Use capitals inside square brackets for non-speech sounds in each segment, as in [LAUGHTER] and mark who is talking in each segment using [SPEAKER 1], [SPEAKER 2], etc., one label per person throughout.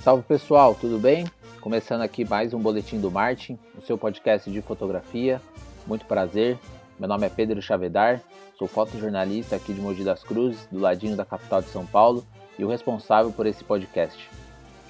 [SPEAKER 1] Salve pessoal, tudo bem? Começando aqui mais um Boletim do Martin, o seu podcast de fotografia. Muito prazer, meu nome é Pedro Chavedar, sou fotojornalista aqui de Mogi das Cruzes, do ladinho da capital de São Paulo e o responsável por esse podcast.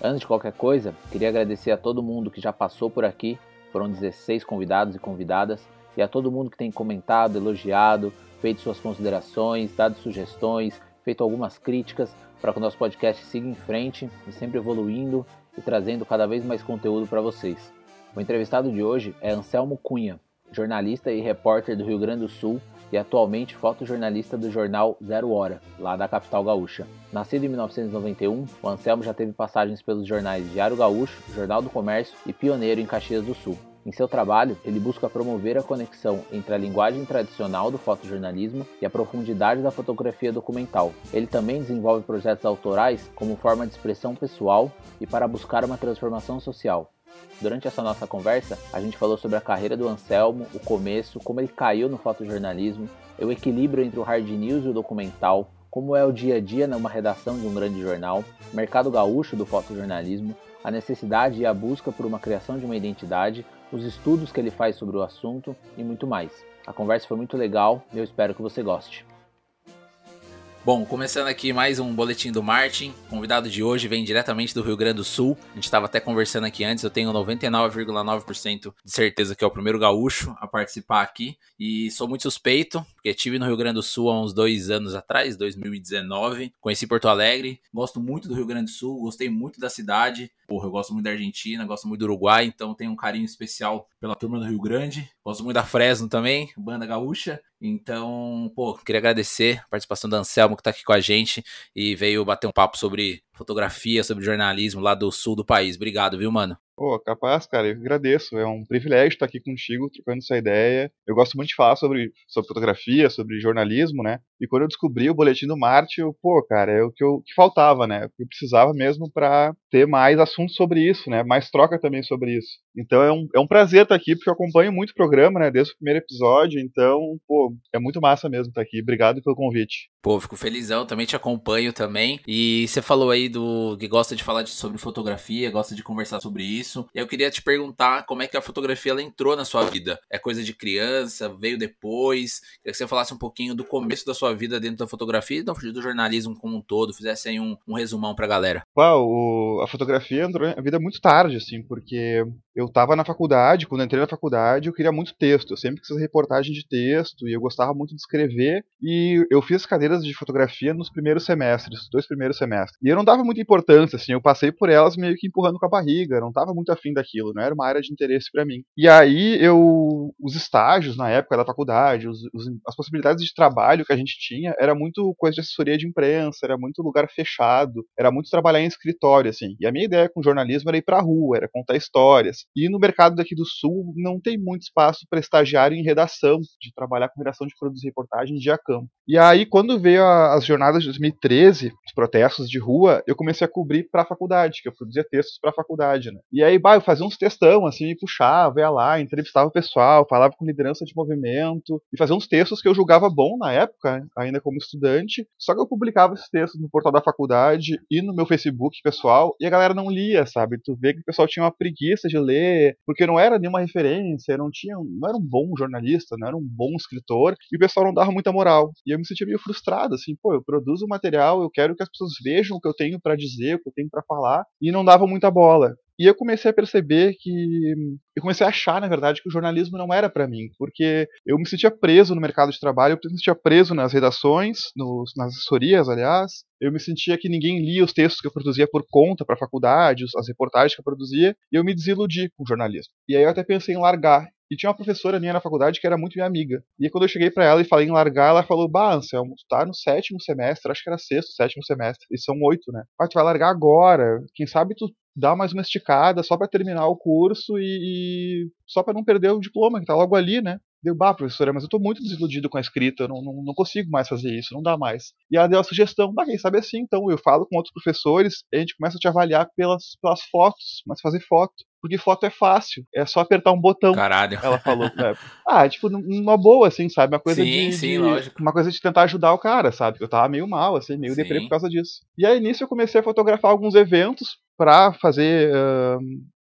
[SPEAKER 1] Antes de qualquer coisa, queria agradecer a todo mundo que já passou por aqui, foram 16 convidados e convidadas, e a todo mundo que tem comentado, elogiado, feito suas considerações, dado sugestões, feito algumas críticas para que o nosso podcast siga em frente e sempre evoluindo e trazendo cada vez mais conteúdo para vocês. O entrevistado de hoje é Anselmo Cunha, jornalista e repórter do Rio Grande do Sul e atualmente fotojornalista do jornal Zero Hora, lá da capital gaúcha. Nascido em 1991, o Anselmo já teve passagens pelos jornais Diário Gaúcho, Jornal do Comércio e Pioneiro em Caxias do Sul. Em seu trabalho, ele busca promover a conexão entre a linguagem tradicional do fotojornalismo e a profundidade da fotografia documental. Ele também desenvolve projetos autorais como forma de expressão pessoal e para buscar uma transformação social. Durante essa nossa conversa, a gente falou sobre a carreira do Anselmo, o começo, como ele caiu no fotojornalismo, o equilíbrio entre o hard news e o documental, como é o dia a dia numa redação de um grande jornal, mercado gaúcho do fotojornalismo, a necessidade e a busca por uma criação de uma identidade, os estudos que ele faz sobre o assunto e muito mais. A conversa foi muito legal e eu espero que você goste. Bom, começando aqui mais um boletim do Martin. O convidado de hoje vem diretamente do Rio Grande do Sul. A gente estava até conversando aqui antes. Eu tenho 99,9% de certeza que é o primeiro gaúcho a participar aqui. E sou muito suspeito, porque estive no Rio Grande do Sul há uns dois anos atrás, 2019. Conheci Porto Alegre. Gosto muito do Rio Grande do Sul, gostei muito da cidade. Porra, eu gosto muito da Argentina, gosto muito do Uruguai, então tenho um carinho especial pela turma do Rio Grande. Gosto muito da Fresno também, banda gaúcha. Então, pô, queria agradecer a participação do Anselmo que está aqui com a gente e veio bater um papo sobre fotografia, sobre jornalismo lá do sul do país. Obrigado, viu, mano?
[SPEAKER 2] Pô, capaz, cara, eu agradeço. É um privilégio estar aqui contigo, trocando essa ideia. Eu gosto muito de falar sobre, sobre fotografia, sobre jornalismo, né? E quando eu descobri o Boletim do Marte, eu, pô, cara, é o que, eu, que faltava, né? Eu precisava mesmo para ter mais assuntos sobre isso, né? Mais troca também sobre isso. Então é um, é um prazer estar aqui, porque eu acompanho muito o programa, né? Desde o primeiro episódio. Então, pô, é muito massa mesmo estar aqui. Obrigado pelo convite.
[SPEAKER 1] Pô, fico felizão, também te acompanho também. E você falou aí do que gosta de falar de, sobre fotografia, gosta de conversar sobre isso eu queria te perguntar como é que a fotografia ela entrou na sua vida. É coisa de criança, veio depois? Queria que você falasse um pouquinho do começo da sua vida dentro da fotografia e do jornalismo como um todo, fizesse aí um, um resumão pra galera.
[SPEAKER 2] Uau, a fotografia entrou na vida muito tarde, assim, porque eu tava na faculdade, quando entrei na faculdade, eu queria muito texto. Eu sempre quis reportagem de texto e eu gostava muito de escrever. E eu fiz cadeiras de fotografia nos primeiros semestres, dois primeiros semestres. E eu não dava muita importância, assim, eu passei por elas meio que empurrando com a barriga, não tava muito afim daquilo, não era uma área de interesse para mim. E aí eu, os estágios na época da faculdade, os, os, as possibilidades de trabalho que a gente tinha, era muito coisa de assessoria de imprensa, era muito lugar fechado, era muito trabalhar em escritório, assim. E a minha ideia com jornalismo era ir pra rua, era contar histórias. E no mercado daqui do Sul não tem muito espaço para estagiário em redação, de trabalhar com redação de produzir reportagens de a. E aí, quando veio a, as jornadas de 2013, os protestos de rua, eu comecei a cobrir para a faculdade, que eu produzia textos para a faculdade, né? E aí, bah, eu fazia uns textão, assim, me puxava, ia lá, entrevistava o pessoal, falava com liderança de movimento, e fazia uns textos que eu julgava bom na época, ainda como estudante, só que eu publicava esses textos no portal da faculdade e no meu Facebook pessoal, e a galera não lia, sabe? Tu vê que o pessoal tinha uma preguiça de ler, porque não era nenhuma referência, não tinha, não era um bom jornalista, não era um bom escritor, e o pessoal não dava muita moral. E eu me sentia meio frustrado, assim, pô, eu produzo material, eu quero que as pessoas vejam o que eu tenho para dizer, o que eu tenho para falar, e não dava muita bola. E eu comecei a perceber que. Eu comecei a achar, na verdade, que o jornalismo não era para mim, porque eu me sentia preso no mercado de trabalho, eu me sentia preso nas redações, nos, nas assessorias, aliás. Eu me sentia que ninguém lia os textos que eu produzia por conta para a faculdade, as reportagens que eu produzia, e eu me desiludi com o jornalismo. E aí eu até pensei em largar. E tinha uma professora minha na faculdade que era muito minha amiga. E quando eu cheguei para ela e falei em largar, ela falou: Bah, Anselmo, tu tá no sétimo semestre, acho que era sexto, sétimo semestre, e são oito, né? Ah, tu vai largar agora. Quem sabe tu dá mais uma esticada só para terminar o curso e, e só para não perder o diploma que tá logo ali, né? Deu, bah, professora, mas eu tô muito desiludido com a escrita, não, não, não, consigo mais fazer isso, não dá mais. E ela deu a sugestão, bah, quem sabe assim, então eu falo com outros professores, a gente começa a te avaliar pelas, pelas fotos, mas fazer foto. Porque foto é fácil, é só apertar um botão.
[SPEAKER 1] Caralho.
[SPEAKER 2] Ela falou. Né? [LAUGHS] Ah, tipo, numa boa, assim, sabe? Uma coisa
[SPEAKER 1] sim,
[SPEAKER 2] de,
[SPEAKER 1] sim,
[SPEAKER 2] de,
[SPEAKER 1] lógico.
[SPEAKER 2] Uma coisa de tentar ajudar o cara, sabe? Eu tava meio mal, assim, meio deprê por causa disso. E aí nisso eu comecei a fotografar alguns eventos, para fazer uh,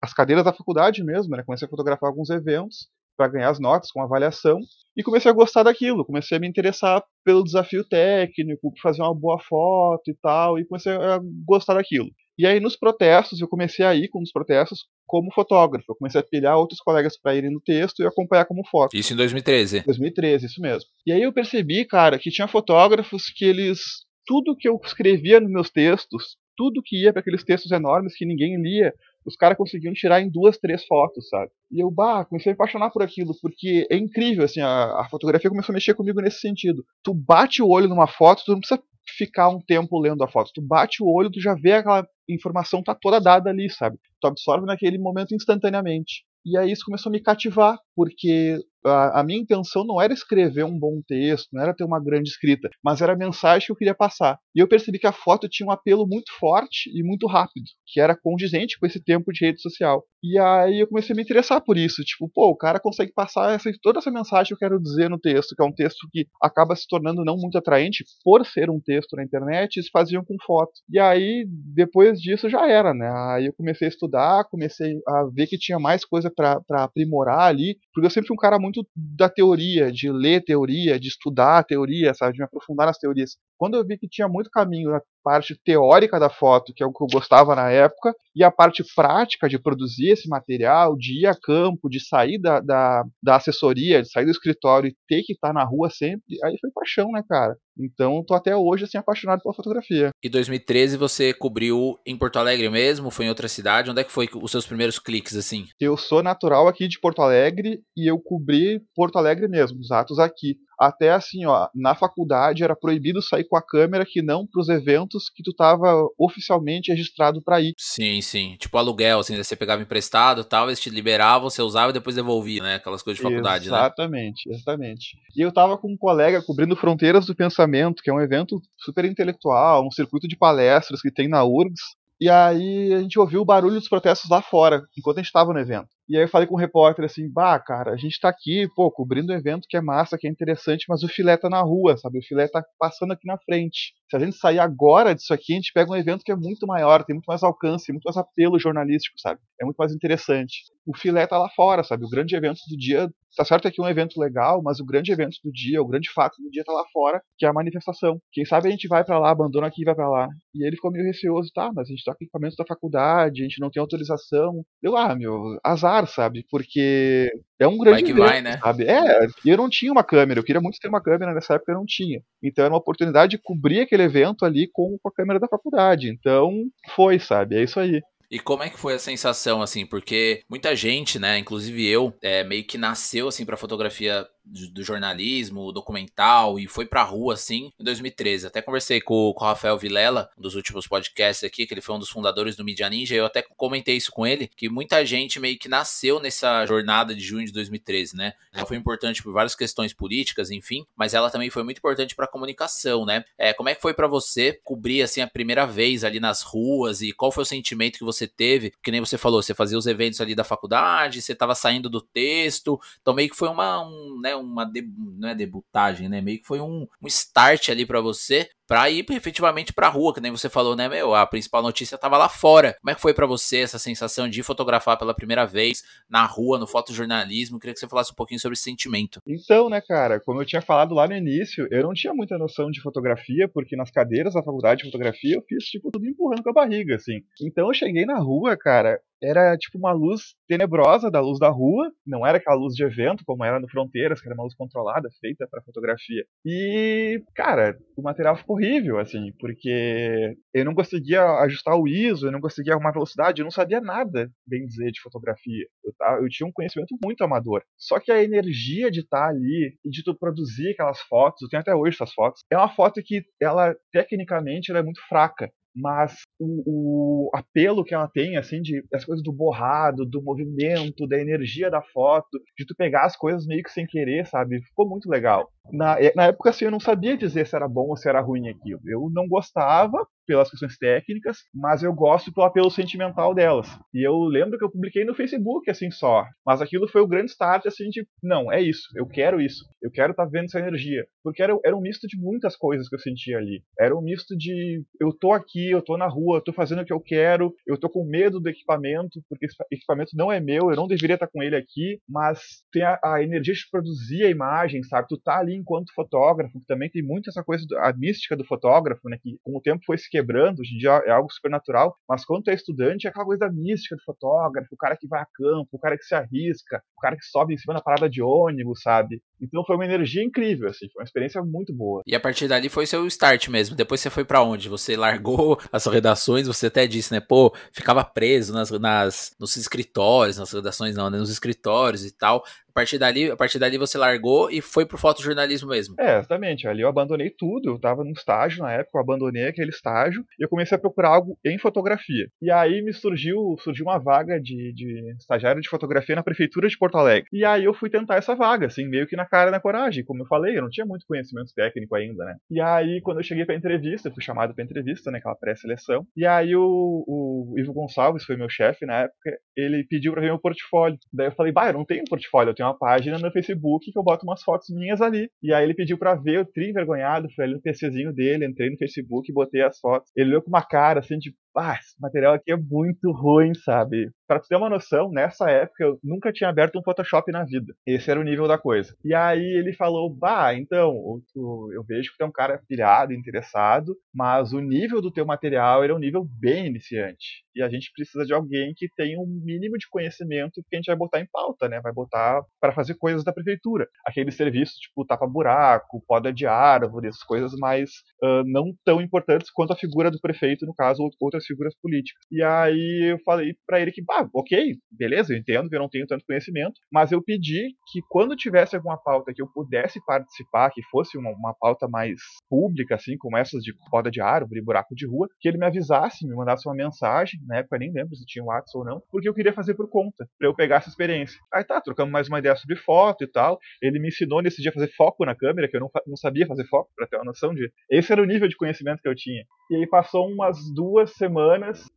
[SPEAKER 2] as cadeiras da faculdade mesmo, né? Comecei a fotografar alguns eventos para ganhar as notas com avaliação e comecei a gostar daquilo, comecei a me interessar pelo desafio técnico, fazer uma boa foto e tal, e comecei a gostar daquilo. E aí nos protestos, eu comecei a ir com os protestos como fotógrafo. Eu comecei a pilhar outros colegas para irem no texto e acompanhar como foto.
[SPEAKER 1] Isso em 2013.
[SPEAKER 2] 2013, isso mesmo. E aí eu percebi, cara, que tinha fotógrafos que eles tudo que eu escrevia nos meus textos, tudo que ia para aqueles textos enormes que ninguém lia, os caras conseguiam tirar em duas, três fotos, sabe? E eu, bah, comecei a me apaixonar por aquilo, porque é incrível, assim, a, a fotografia começou a mexer comigo nesse sentido. Tu bate o olho numa foto, tu não precisa ficar um tempo lendo a foto. Tu bate o olho, tu já vê aquela informação tá toda dada ali, sabe? Tu absorve naquele momento instantaneamente. E aí isso começou a me cativar, porque a, a, minha intenção não era escrever um bom texto, não era ter uma grande escrita, mas era a mensagem que eu queria passar. E eu percebi que a foto tinha um apelo muito forte e muito rápido, que era condizente com esse tempo de rede social. E aí eu comecei a me interessar por isso, tipo, pô, o cara consegue passar essa, toda essa mensagem que eu quero dizer no texto, que é um texto que acaba se tornando não muito atraente por ser um texto na internet, eles faziam com foto. E aí, depois disso já era, né? Aí eu comecei a estudar, comecei a ver que tinha mais coisa para aprimorar ali, porque eu sempre fui um cara muito muito da teoria, de ler teoria, de estudar teoria, sabe, de me aprofundar nas teorias. Quando eu vi que tinha muito caminho na parte teórica da foto, que é o que eu gostava na época, e a parte prática de produzir esse material, de ir a campo, de sair da, da, da assessoria, de sair do escritório e ter que estar na rua sempre, aí foi paixão, né, cara? Então, tô até hoje assim apaixonado pela fotografia.
[SPEAKER 1] E 2013 você cobriu em Porto Alegre mesmo? Foi em outra cidade? Onde é que foi os seus primeiros cliques assim?
[SPEAKER 2] Eu sou natural aqui de Porto Alegre e eu cobri Porto Alegre mesmo, os atos aqui até assim, ó, na faculdade era proibido sair com a câmera que não para os eventos que tu tava oficialmente registrado para ir.
[SPEAKER 1] Sim, sim. Tipo aluguel, assim, você pegava emprestado, tal, eles te liberavam, você usava e depois devolvia, né? Aquelas coisas de faculdade,
[SPEAKER 2] exatamente, né? Exatamente, exatamente. E eu tava com um colega cobrindo Fronteiras do Pensamento, que é um evento super intelectual, um circuito de palestras que tem na URGS, e aí a gente ouviu o barulho dos protestos lá fora, enquanto a gente estava no evento. E aí eu falei com o repórter assim, bah, cara, a gente tá aqui, pô, cobrindo um evento que é massa, que é interessante, mas o filé tá na rua, sabe? O filé tá passando aqui na frente. Se a gente sair agora disso aqui, a gente pega um evento que é muito maior, tem muito mais alcance, muito mais apelo jornalístico, sabe? É muito mais interessante. O filé tá lá fora, sabe? O grande evento do dia, tá certo que é um evento legal, mas o grande evento do dia, o grande fato do dia tá lá fora, que é a manifestação. Quem sabe a gente vai para lá, abandona aqui e vai para lá. E ele ficou meio receoso, tá, mas a gente tá com equipamento da faculdade, a gente não tem autorização. Eu, ah, meu, azar sabe? Porque é um grande vai
[SPEAKER 1] que vai, né?
[SPEAKER 2] sabe? É, e eu não tinha uma câmera, eu queria muito ter uma câmera nessa época, eu não tinha. Então era uma oportunidade de cobrir aquele evento ali com, com a câmera da faculdade. Então foi, sabe? É isso aí.
[SPEAKER 1] E como é que foi a sensação, assim? Porque muita gente, né, inclusive eu, é, meio que nasceu, assim, pra fotografia do jornalismo, documental e foi pra rua assim em 2013. Até conversei com, com o Rafael Vilela, um dos últimos podcasts aqui, que ele foi um dos fundadores do Media Ninja, e eu até comentei isso com ele, que muita gente meio que nasceu nessa jornada de junho de 2013, né? Ela foi importante por várias questões políticas, enfim, mas ela também foi muito importante para comunicação, né? É, como é que foi para você cobrir assim a primeira vez ali nas ruas e qual foi o sentimento que você teve? Que nem você falou, você fazia os eventos ali da faculdade, você estava saindo do texto, então meio que foi uma um, né, uma de, não é debutagem, né? Meio que foi um, um start ali para você para ir efetivamente para rua, que nem você falou, né, meu? A principal notícia estava lá fora. Como é que foi para você essa sensação de fotografar pela primeira vez na rua, no fotojornalismo? Queria que você falasse um pouquinho sobre esse sentimento.
[SPEAKER 2] Então, né, cara, como eu tinha falado lá no início, eu não tinha muita noção de fotografia, porque nas cadeiras da faculdade de fotografia eu fiz tipo tudo empurrando com a barriga, assim. Então eu cheguei na rua, cara, era tipo uma luz tenebrosa da luz da rua, não era aquela luz de evento como era no Fronteiras, que era uma luz controlada, feita para fotografia. E, cara, o material ficou horrível, assim, porque eu não conseguia ajustar o ISO, eu não conseguia arrumar velocidade, eu não sabia nada, bem dizer, de fotografia. Eu, eu tinha um conhecimento muito amador. Só que a energia de estar ali e de tu produzir aquelas fotos, eu tenho até hoje essas fotos, é uma foto que ela, tecnicamente, ela é muito fraca mas o, o, apelo que ela tem, assim, de as coisas do borrado, do movimento, da energia da foto, de tu pegar as coisas meio que sem querer, sabe? Ficou muito legal. Na, na época, assim, eu não sabia dizer se era bom ou se era ruim aquilo. Eu não gostava, pelas questões técnicas, mas eu gosto pelo apelo sentimental delas. E eu lembro que eu publiquei no Facebook, assim, só. Mas aquilo foi o grande start, assim, de, não, é isso, eu quero isso, eu quero estar tá vendo essa energia. Porque era, era um misto de muitas coisas que eu sentia ali. Era um misto de, eu tô aqui, eu tô na rua, eu tô fazendo o que eu quero, eu tô com medo do equipamento, porque esse equipamento não é meu, eu não deveria estar tá com ele aqui, mas tem a, a energia de produzir a imagem, sabe? Tu tá ali enquanto fotógrafo, também tem muito essa coisa, a mística do fotógrafo, né? Que com o tempo foi se quebrando, hoje em dia é algo super natural, mas quando tu é estudante é aquela coisa da mística do fotógrafo, o cara que vai a campo, o cara que se arrisca, o cara que sobe em cima da parada de ônibus, sabe? Então foi uma energia incrível, assim, foi uma experiência muito boa.
[SPEAKER 1] E a partir dali foi seu start mesmo. Depois você foi para onde? Você largou [LAUGHS] as redações, você até disse, né? Pô, ficava preso nas, nas nos escritórios, nas redações não, né? nos escritórios e tal. A partir dali, a partir dali você largou e foi pro fotojornalismo mesmo.
[SPEAKER 2] É, exatamente. Ali eu abandonei tudo. Eu estava num estágio na época, eu abandonei aquele estágio e eu comecei a procurar algo em fotografia. E aí me surgiu, surgiu uma vaga de, de estagiário de fotografia na prefeitura de Porto Alegre. E aí eu fui tentar essa vaga, assim, meio que na cara e na coragem. Como eu falei, eu não tinha muito conhecimento técnico ainda, né? E aí, quando eu cheguei pra entrevista, fui chamado pra entrevista, né? Aquela pré-seleção. E aí o, o Ivo Gonçalves foi meu chefe na época, ele pediu pra ver meu portfólio. Daí eu falei, bah, eu não tenho portfólio, eu tenho uma página no Facebook que eu boto umas fotos minhas ali. E aí ele pediu pra ver, eu tri envergonhado, fui ali no PCzinho dele, entrei no Facebook botei as fotos. Ele olhou com uma cara assim de ah, esse material aqui é muito ruim, sabe? Pra tu ter uma noção, nessa época eu nunca tinha aberto um Photoshop na vida. Esse era o nível da coisa. E aí ele falou, bah, então, eu vejo que tu é um cara pilhado, interessado, mas o nível do teu material era um nível bem iniciante. E a gente precisa de alguém que tenha um mínimo de conhecimento que a gente vai botar em pauta, né? Vai botar para fazer coisas da prefeitura. Aqueles serviços tipo tapa-buraco, poda de árvores, coisas mais uh, não tão importantes quanto a figura do prefeito, no caso, outras outras figuras políticas. E aí eu falei para ele que, ah, ok, beleza, eu entendo que eu não tenho tanto conhecimento, mas eu pedi que quando tivesse alguma pauta que eu pudesse participar, que fosse uma, uma pauta mais pública, assim, como essas de roda de árvore, buraco de rua, que ele me avisasse, me mandasse uma mensagem, na época eu nem lembro se tinha WhatsApp ou não, porque eu queria fazer por conta, para eu pegar essa experiência. Aí tá, trocamos mais uma ideia sobre foto e tal. Ele me ensinou nesse dia a fazer foco na câmera, que eu não, não sabia fazer foco, para ter uma noção de. Esse era o nível de conhecimento que eu tinha. E aí passou umas duas semanas,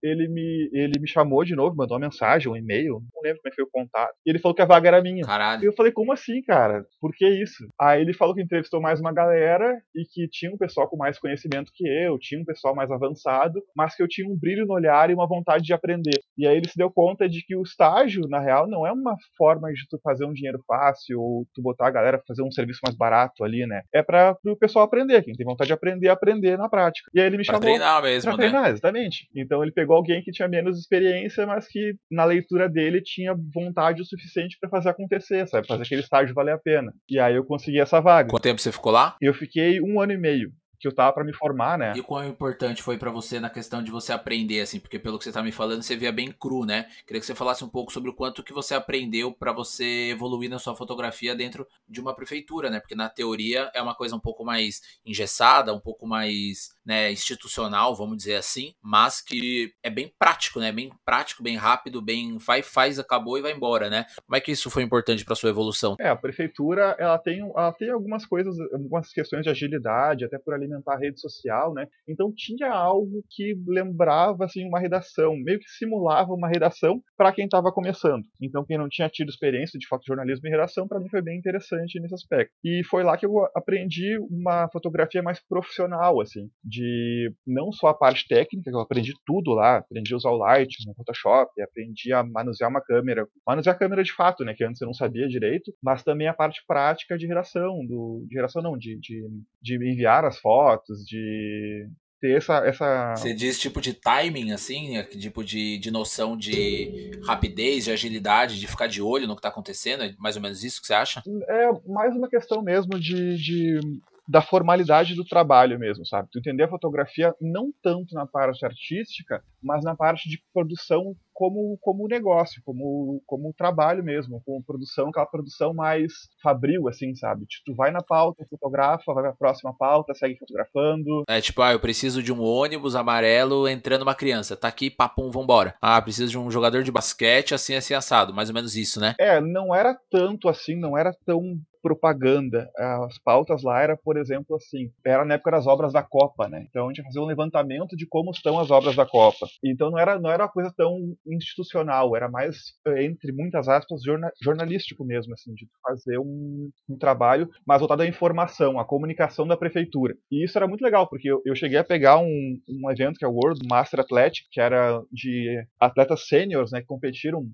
[SPEAKER 2] ele me, ele me chamou de novo, mandou uma mensagem, um e-mail, não lembro como é foi o contato. E ele falou que a vaga era minha.
[SPEAKER 1] Caralho.
[SPEAKER 2] E eu falei, como assim, cara? Por que isso? Aí ele falou que entrevistou mais uma galera e que tinha um pessoal com mais conhecimento que eu, tinha um pessoal mais avançado, mas que eu tinha um brilho no olhar e uma vontade de aprender. E aí ele se deu conta de que o estágio, na real, não é uma forma de tu fazer um dinheiro fácil ou tu botar a galera pra fazer um serviço mais barato ali, né? É para o pessoal aprender. Quem tem vontade de aprender, aprender na prática. E aí ele me chamou
[SPEAKER 1] treinar mesmo,
[SPEAKER 2] pra treinar, né? exatamente. Então ele pegou alguém que tinha menos experiência, mas que na leitura dele tinha vontade o suficiente para fazer acontecer, sabe? Fazer aquele estágio valer a pena. E aí eu consegui essa vaga.
[SPEAKER 1] Quanto tempo você ficou lá?
[SPEAKER 2] Eu fiquei um ano e meio que eu tava para me formar, né?
[SPEAKER 1] E o quão importante foi para você na questão de você aprender, assim, porque pelo que você tá me falando, você via bem cru, né? Queria que você falasse um pouco sobre o quanto que você aprendeu para você evoluir na sua fotografia dentro de uma prefeitura, né? Porque na teoria é uma coisa um pouco mais engessada, um pouco mais né, institucional, vamos dizer assim, mas que é bem prático, né? Bem prático, bem rápido, bem faz, faz, acabou e vai embora, né? Como é que isso foi importante para sua evolução?
[SPEAKER 2] É, a prefeitura, ela tem, ela tem algumas coisas, algumas questões de agilidade, até por alimentar a rede social, né? Então tinha algo que lembrava assim uma redação, meio que simulava uma redação para quem estava começando. Então quem não tinha tido experiência de fotojornalismo e redação, para mim foi bem interessante nesse aspecto. E foi lá que eu aprendi uma fotografia mais profissional, assim, de não só a parte técnica, que eu aprendi tudo lá, aprendi a usar o Lightroom, o Photoshop, aprendi a manusear uma câmera, manusear a câmera de fato, né, que antes eu não sabia direito, mas também a parte prática de geração, do, de geração não, de, de, de enviar as fotos, de ter essa, essa.
[SPEAKER 1] Você diz tipo de timing, assim, tipo de, de noção de rapidez, de agilidade, de ficar de olho no que está acontecendo? É mais ou menos isso que você acha?
[SPEAKER 2] É mais uma questão mesmo de, de da formalidade do trabalho mesmo, sabe? Tu entender a fotografia não tanto na parte artística, mas na parte de produção como como negócio, como como trabalho mesmo, como produção, aquela produção mais fabril assim, sabe? Tipo, tu vai na pauta, fotografa, vai pra próxima pauta, segue fotografando.
[SPEAKER 1] É tipo, ah, eu preciso de um ônibus amarelo entrando uma criança. Tá aqui, papum, vambora. Ah, preciso de um jogador de basquete assim assim assado, mais ou menos isso, né?
[SPEAKER 2] É, não era tanto assim, não era tão propaganda. As pautas lá era, por exemplo, assim, era na época das obras da Copa, né? Então a gente ia fazer um levantamento de como estão as obras da Copa. Então não era, não era uma coisa tão institucional, era mais, eh, entre muitas aspas, jorna, jornalístico mesmo, assim, de fazer um, um, trabalho mais voltado à informação, à comunicação da prefeitura. E isso era muito legal, porque eu, eu cheguei a pegar um, um evento que é o World Master Athletic, que era de atletas sêniores, né, que competiram,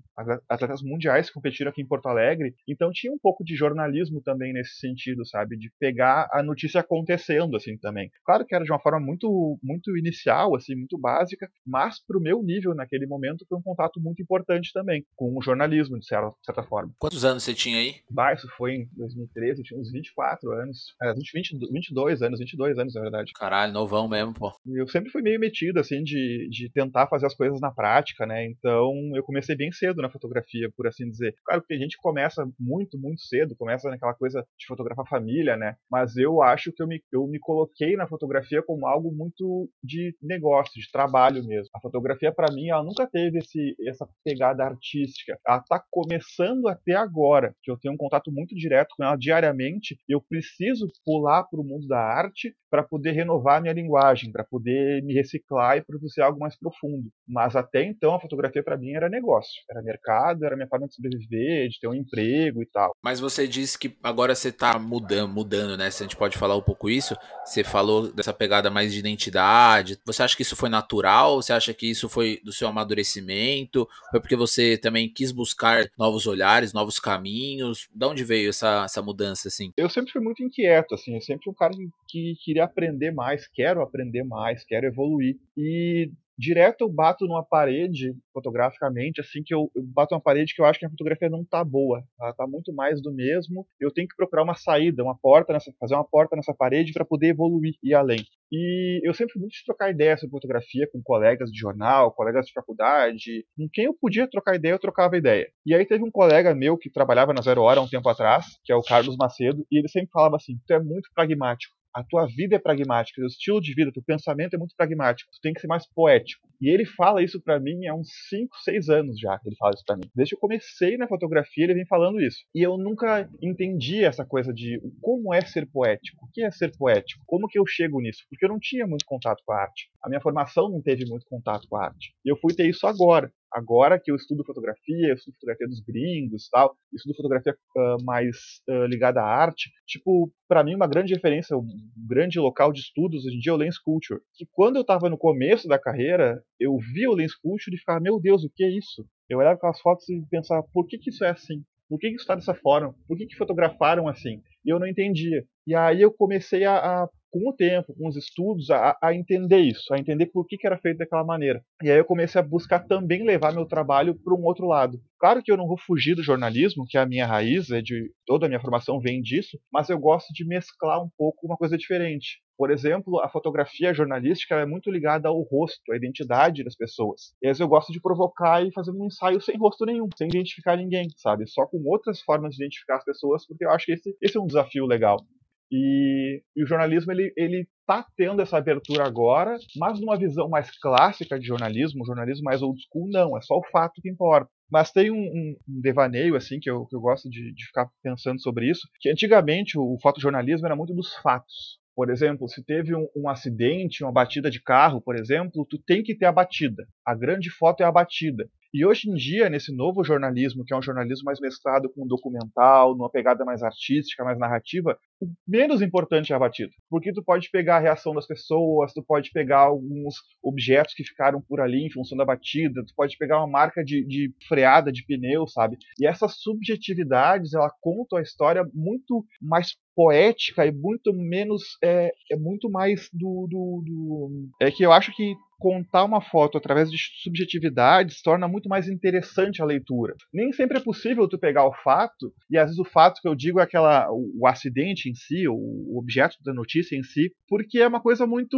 [SPEAKER 2] atletas mundiais que competiram aqui em Porto Alegre. Então tinha um pouco de jornalismo também nesse sentido, sabe, de pegar a notícia acontecendo assim também. Claro que era de uma forma muito muito inicial, assim, muito básica, mas para o meu nível naquele momento foi um contato muito importante também com o jornalismo de certa, de certa forma.
[SPEAKER 1] Quantos anos você tinha aí?
[SPEAKER 2] Bah, isso foi em 2013, eu tinha uns 24 anos. É, 20, 20, 22 anos, 22 anos na verdade.
[SPEAKER 1] Caralho, novão mesmo, pô.
[SPEAKER 2] Eu sempre fui meio metido assim de, de tentar fazer as coisas na prática, né? Então eu comecei bem cedo na fotografia, por assim dizer. Claro que a gente começa muito, muito cedo, começa naquela coisa de fotografar família, né? Mas eu acho que eu me, eu me coloquei na fotografia como algo muito de negócio, de trabalho mesmo. A fotografia, para mim, ela nunca teve esse, essa pegada artística. Ela tá começando até agora, que eu tenho um contato muito direto com ela diariamente. Eu preciso pular para o mundo da arte para poder renovar minha linguagem, para poder me reciclar e produzir algo mais profundo. Mas até então a fotografia para mim era negócio, era mercado, era minha forma de sobreviver, de ter um emprego e tal.
[SPEAKER 1] Mas você disse que agora você está mudando, mudando, né? Se a gente pode falar um pouco isso, você falou dessa pegada mais de identidade. Você acha que isso foi natural? Você acha que isso foi do seu amadurecimento? Foi porque você também quis buscar novos olhares, novos caminhos? De onde veio essa, essa mudança assim?
[SPEAKER 2] Eu sempre fui muito inquieto, assim, eu sempre fui um cara que, que queria aprender mais, quero aprender mais, quero evoluir. E direto eu bato numa parede, fotograficamente, assim que eu, eu bato numa parede que eu acho que a fotografia não tá boa. Ela tá muito mais do mesmo. Eu tenho que procurar uma saída, uma porta nessa, fazer uma porta nessa parede para poder evoluir e além. E eu sempre fui muito de trocar ideia sobre fotografia com colegas de jornal, colegas de faculdade. Com quem eu podia trocar ideia, eu trocava ideia. E aí teve um colega meu que trabalhava na Zero Hora um tempo atrás, que é o Carlos Macedo, e ele sempre falava assim: tu é muito pragmático a tua vida é pragmática, o estilo de vida, o teu pensamento é muito pragmático, tu tem que ser mais poético. E ele fala isso para mim há uns 5, 6 anos já que ele fala isso para mim. Desde que eu comecei na fotografia, ele vem falando isso. E eu nunca entendi essa coisa de como é ser poético, o que é ser poético, como que eu chego nisso, porque eu não tinha muito contato com a arte. A minha formação não teve muito contato com a arte. E eu fui ter isso agora agora que eu estudo fotografia, eu estudo fotografia dos gringos tal, estudo fotografia uh, mais uh, ligada à arte, tipo, para mim uma grande referência, um grande local de estudos hoje em dia é o Lens Culture. E quando eu estava no começo da carreira, eu via o Lens Culture e ficava, meu Deus, o que é isso? Eu olhava aquelas fotos e pensava, por que, que isso é assim? Por que, que isso está dessa forma? Por que, que fotografaram assim? E eu não entendia. E aí eu comecei a, a com o tempo, com os estudos, a, a, entender isso, a entender por que, que era feito daquela maneira. E aí eu comecei a buscar também levar meu trabalho para um outro lado. Claro que eu não vou fugir do jornalismo, que é a minha raiz, é de toda a minha formação vem disso, mas eu gosto de mesclar um pouco uma coisa diferente. Por exemplo, a fotografia jornalística é muito ligada ao rosto, à identidade das pessoas. E às vezes eu gosto de provocar e fazer um ensaio sem rosto nenhum, sem identificar ninguém, sabe? Só com outras formas de identificar as pessoas, porque eu acho que esse, esse é um desafio legal. E, e, o jornalismo ele ele está tendo essa abertura agora, mas numa visão mais clássica de jornalismo, jornalismo mais old school não, é só o fato que importa. Mas tem um, um, um devaneio assim que eu, que eu gosto de, de, ficar pensando sobre isso, que antigamente o, o fotojornalismo era muito dos fatos. Por exemplo, se teve um, um, acidente, uma batida de carro, por exemplo, tu tem que ter a batida. A grande foto é a batida. E hoje em dia, nesse novo jornalismo, que é um jornalismo mais mesclado com um documental, numa pegada mais artística, mais narrativa, o menos importante é a batida. Porque tu pode pegar a reação das pessoas, tu pode pegar alguns objetos que ficaram por ali em função da batida, tu pode pegar uma marca de, de freada de pneu, sabe? E essas subjetividades, ela conta a história muito mais poética e muito menos é, é muito mais do, do, do, é que eu acho que contar uma foto através de subjetividades torna muito mais interessante a leitura. Nem sempre é possível tu pegar o fato, e às vezes o fato que eu digo é aquela, o, o acidente em si, o, o objeto da notícia em si, porque é uma coisa muito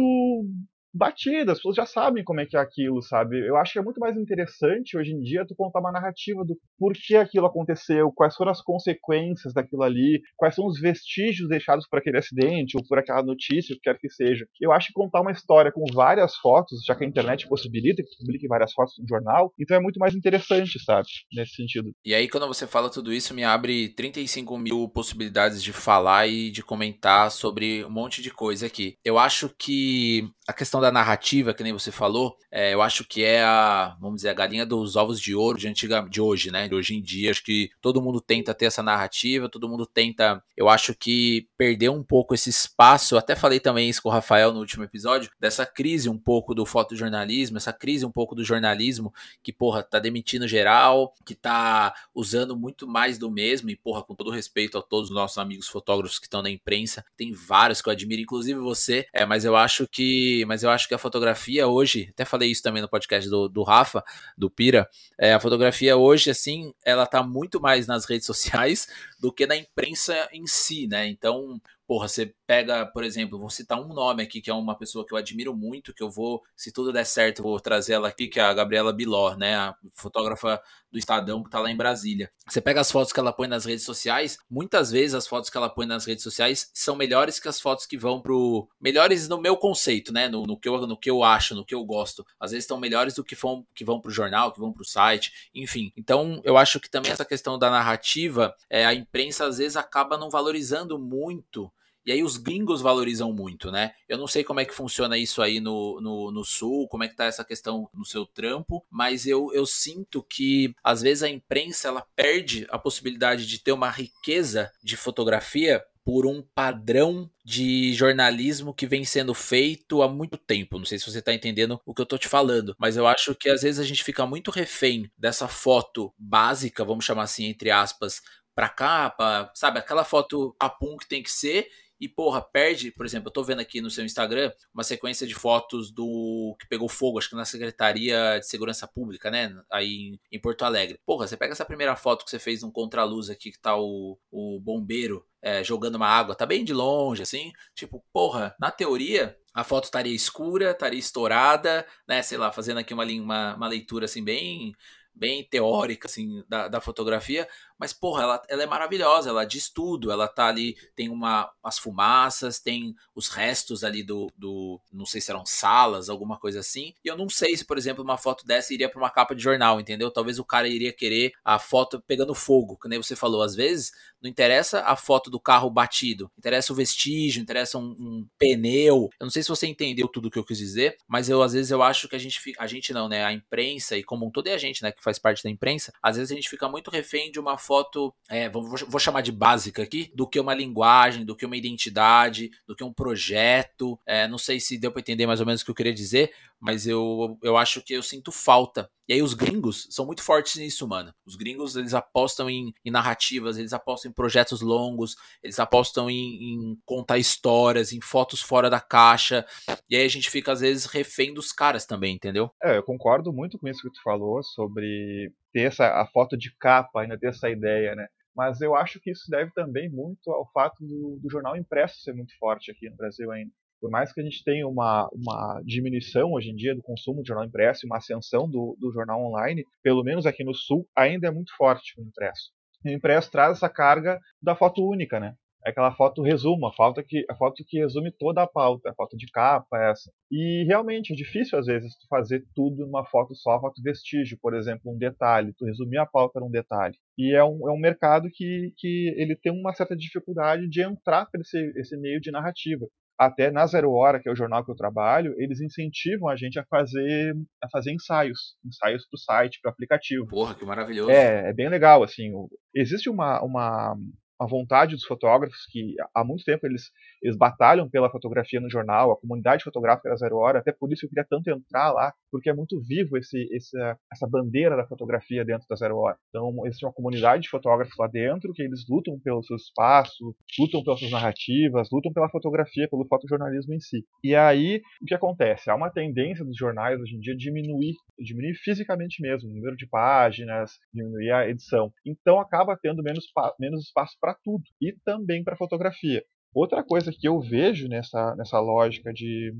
[SPEAKER 2] batida, as pessoas já sabem como é que é aquilo, sabe? Eu acho que é muito mais interessante hoje em dia tu contar uma narrativa do porquê aquilo aconteceu, quais foram as consequências daquilo ali, quais são os vestígios deixados por aquele acidente ou por aquela notícia, o que quer que seja. Eu acho que contar uma história com várias fotos, já que a internet possibilita que publique várias fotos no jornal, então é muito mais interessante, sabe? Nesse sentido.
[SPEAKER 1] E aí, quando você fala tudo isso, me abre 35 mil possibilidades de falar e de comentar sobre um monte de coisa aqui. Eu acho que a questão da narrativa, que nem você falou, é, eu acho que é a, vamos dizer, a galinha dos ovos de ouro de antiga, de hoje, né? De hoje em dia, acho que todo mundo tenta ter essa narrativa, todo mundo tenta, eu acho que perdeu um pouco esse espaço, eu até falei também isso com o Rafael no último episódio, dessa crise um pouco do fotojornalismo, essa crise um pouco do jornalismo, que, porra, tá demitindo geral, que tá usando muito mais do mesmo, e, porra, com todo respeito a todos os nossos amigos fotógrafos que estão na imprensa, tem vários que eu admiro, inclusive você, é, mas eu acho que mas eu acho que a fotografia hoje, até falei isso também no podcast do, do Rafa, do Pira, é, a fotografia hoje, assim, ela tá muito mais nas redes sociais do que na imprensa em si, né? Então, porra, você pega, por exemplo, vou citar um nome aqui, que é uma pessoa que eu admiro muito, que eu vou, se tudo der certo, vou trazer ela aqui, que é a Gabriela Biló, né? A fotógrafa do Estadão que tá lá em Brasília. Você pega as fotos que ela põe nas redes sociais, muitas vezes as fotos que ela põe nas redes sociais são melhores que as fotos que vão pro. Melhores no meu conceito, né? No, no que, eu, no que eu acho, no que eu gosto. Às vezes estão melhores do que vão, que vão pro jornal, que vão pro site, enfim. Então, eu acho que também essa questão da narrativa, é, a imprensa às vezes acaba não valorizando muito e aí os gringos valorizam muito, né? Eu não sei como é que funciona isso aí no, no, no, sul, como é que tá essa questão no seu trampo, mas eu, eu sinto que às vezes a imprensa ela perde a possibilidade de ter uma riqueza de fotografia por um padrão de jornalismo que vem sendo feito há muito tempo. Não sei se você está entendendo o que eu estou te falando, mas eu acho que às vezes a gente fica muito refém dessa foto básica, vamos chamar assim, entre aspas, para capa, sabe? Aquela foto a pum que tem que ser e, porra, perde, por exemplo, eu tô vendo aqui no seu Instagram uma sequência de fotos do que pegou fogo, acho que na Secretaria de Segurança Pública, né? Aí em Porto Alegre. Porra, você pega essa primeira foto que você fez num contraluz aqui, que tá o, o bombeiro é, jogando uma água, tá bem de longe, assim. Tipo, porra, na teoria, a foto estaria escura, estaria estourada, né? Sei lá, fazendo aqui uma, uma, uma leitura assim bem bem teórica assim da, da fotografia, mas, porra, ela, ela é maravilhosa, ela diz tudo. Ela tá ali, tem uma, as fumaças, tem os restos ali do, do. Não sei se eram salas, alguma coisa assim. E eu não sei se, por exemplo, uma foto dessa iria para uma capa de jornal, entendeu? Talvez o cara iria querer a foto pegando fogo, que nem você falou. Às vezes, não interessa a foto do carro batido, interessa o vestígio, interessa um, um pneu. Eu não sei se você entendeu tudo o que eu quis dizer, mas eu, às vezes, eu acho que a gente. A gente não, né? A imprensa, e como um todo é a gente, né? Que faz parte da imprensa, às vezes a gente fica muito refém de uma foto foto, é, vou, vou, chamar de básica aqui, do que uma linguagem, do que uma identidade, do que um projeto. É, não sei se deu para entender mais ou menos o que eu queria dizer, mas eu, eu acho que eu sinto falta. E aí os gringos são muito fortes nisso, mano. Os gringos, eles apostam em, em narrativas, eles apostam em projetos longos, eles apostam em, em, contar histórias, em fotos fora da caixa. E aí a gente fica, às vezes, refém dos caras também, entendeu?
[SPEAKER 2] É, eu concordo muito com isso que tu falou sobre ter essa, a foto de capa, ainda ter essa ideia, né? Mas eu acho que isso deve também muito ao fato do, do jornal impresso ser muito forte aqui no Brasil ainda por mais que a gente tenha uma, uma diminuição hoje em dia do consumo de jornal impresso, uma ascensão do, do jornal online, pelo menos aqui no sul, ainda é muito forte o impresso. E o impresso traz essa carga da foto única, né? é aquela foto resumo, a foto que, a foto que resume toda a pauta, a foto de capa, essa. E realmente é difícil às vezes tu fazer tudo numa foto só, foto vestígio, por exemplo, um detalhe, tu resumir a pauta num detalhe. E é um, é um mercado que, que ele tem uma certa dificuldade de entrar para esse, esse meio de narrativa até na Zero Hora, que é o jornal que eu trabalho, eles incentivam a gente a fazer, a fazer ensaios, ensaios para o site, para o aplicativo.
[SPEAKER 1] Porra, que maravilhoso.
[SPEAKER 2] É, é bem legal, assim. Existe uma, uma, a vontade dos fotógrafos que há muito tempo eles, eles batalham pela fotografia no jornal, a comunidade fotográfica da Zero Hora, até por isso eu queria tanto entrar lá, porque é muito vivo esse, esse, essa bandeira da fotografia dentro da Zero Hora. Então, existe uma comunidade de fotógrafos lá dentro que eles lutam pelo seu espaço, lutam pelas suas narrativas, lutam pela fotografia, pelo fotojornalismo em si. E aí, o que acontece? Há uma tendência dos jornais hoje em dia diminuir, diminuir fisicamente mesmo, o número de páginas, diminuir a edição. Então, acaba tendo menos, menos espaço para tudo e também para fotografia. Outra coisa que eu vejo nessa, nessa lógica de,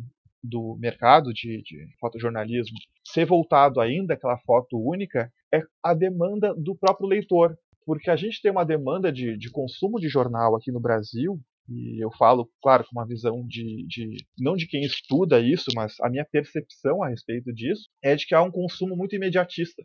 [SPEAKER 2] do mercado de, de fotojornalismo ser voltado ainda àquela foto única é a demanda do próprio leitor. Porque a gente tem uma demanda de, de consumo de jornal aqui no Brasil e eu falo, claro, com uma visão de, de, não de quem estuda isso, mas a minha percepção a respeito disso é de que há um consumo muito imediatista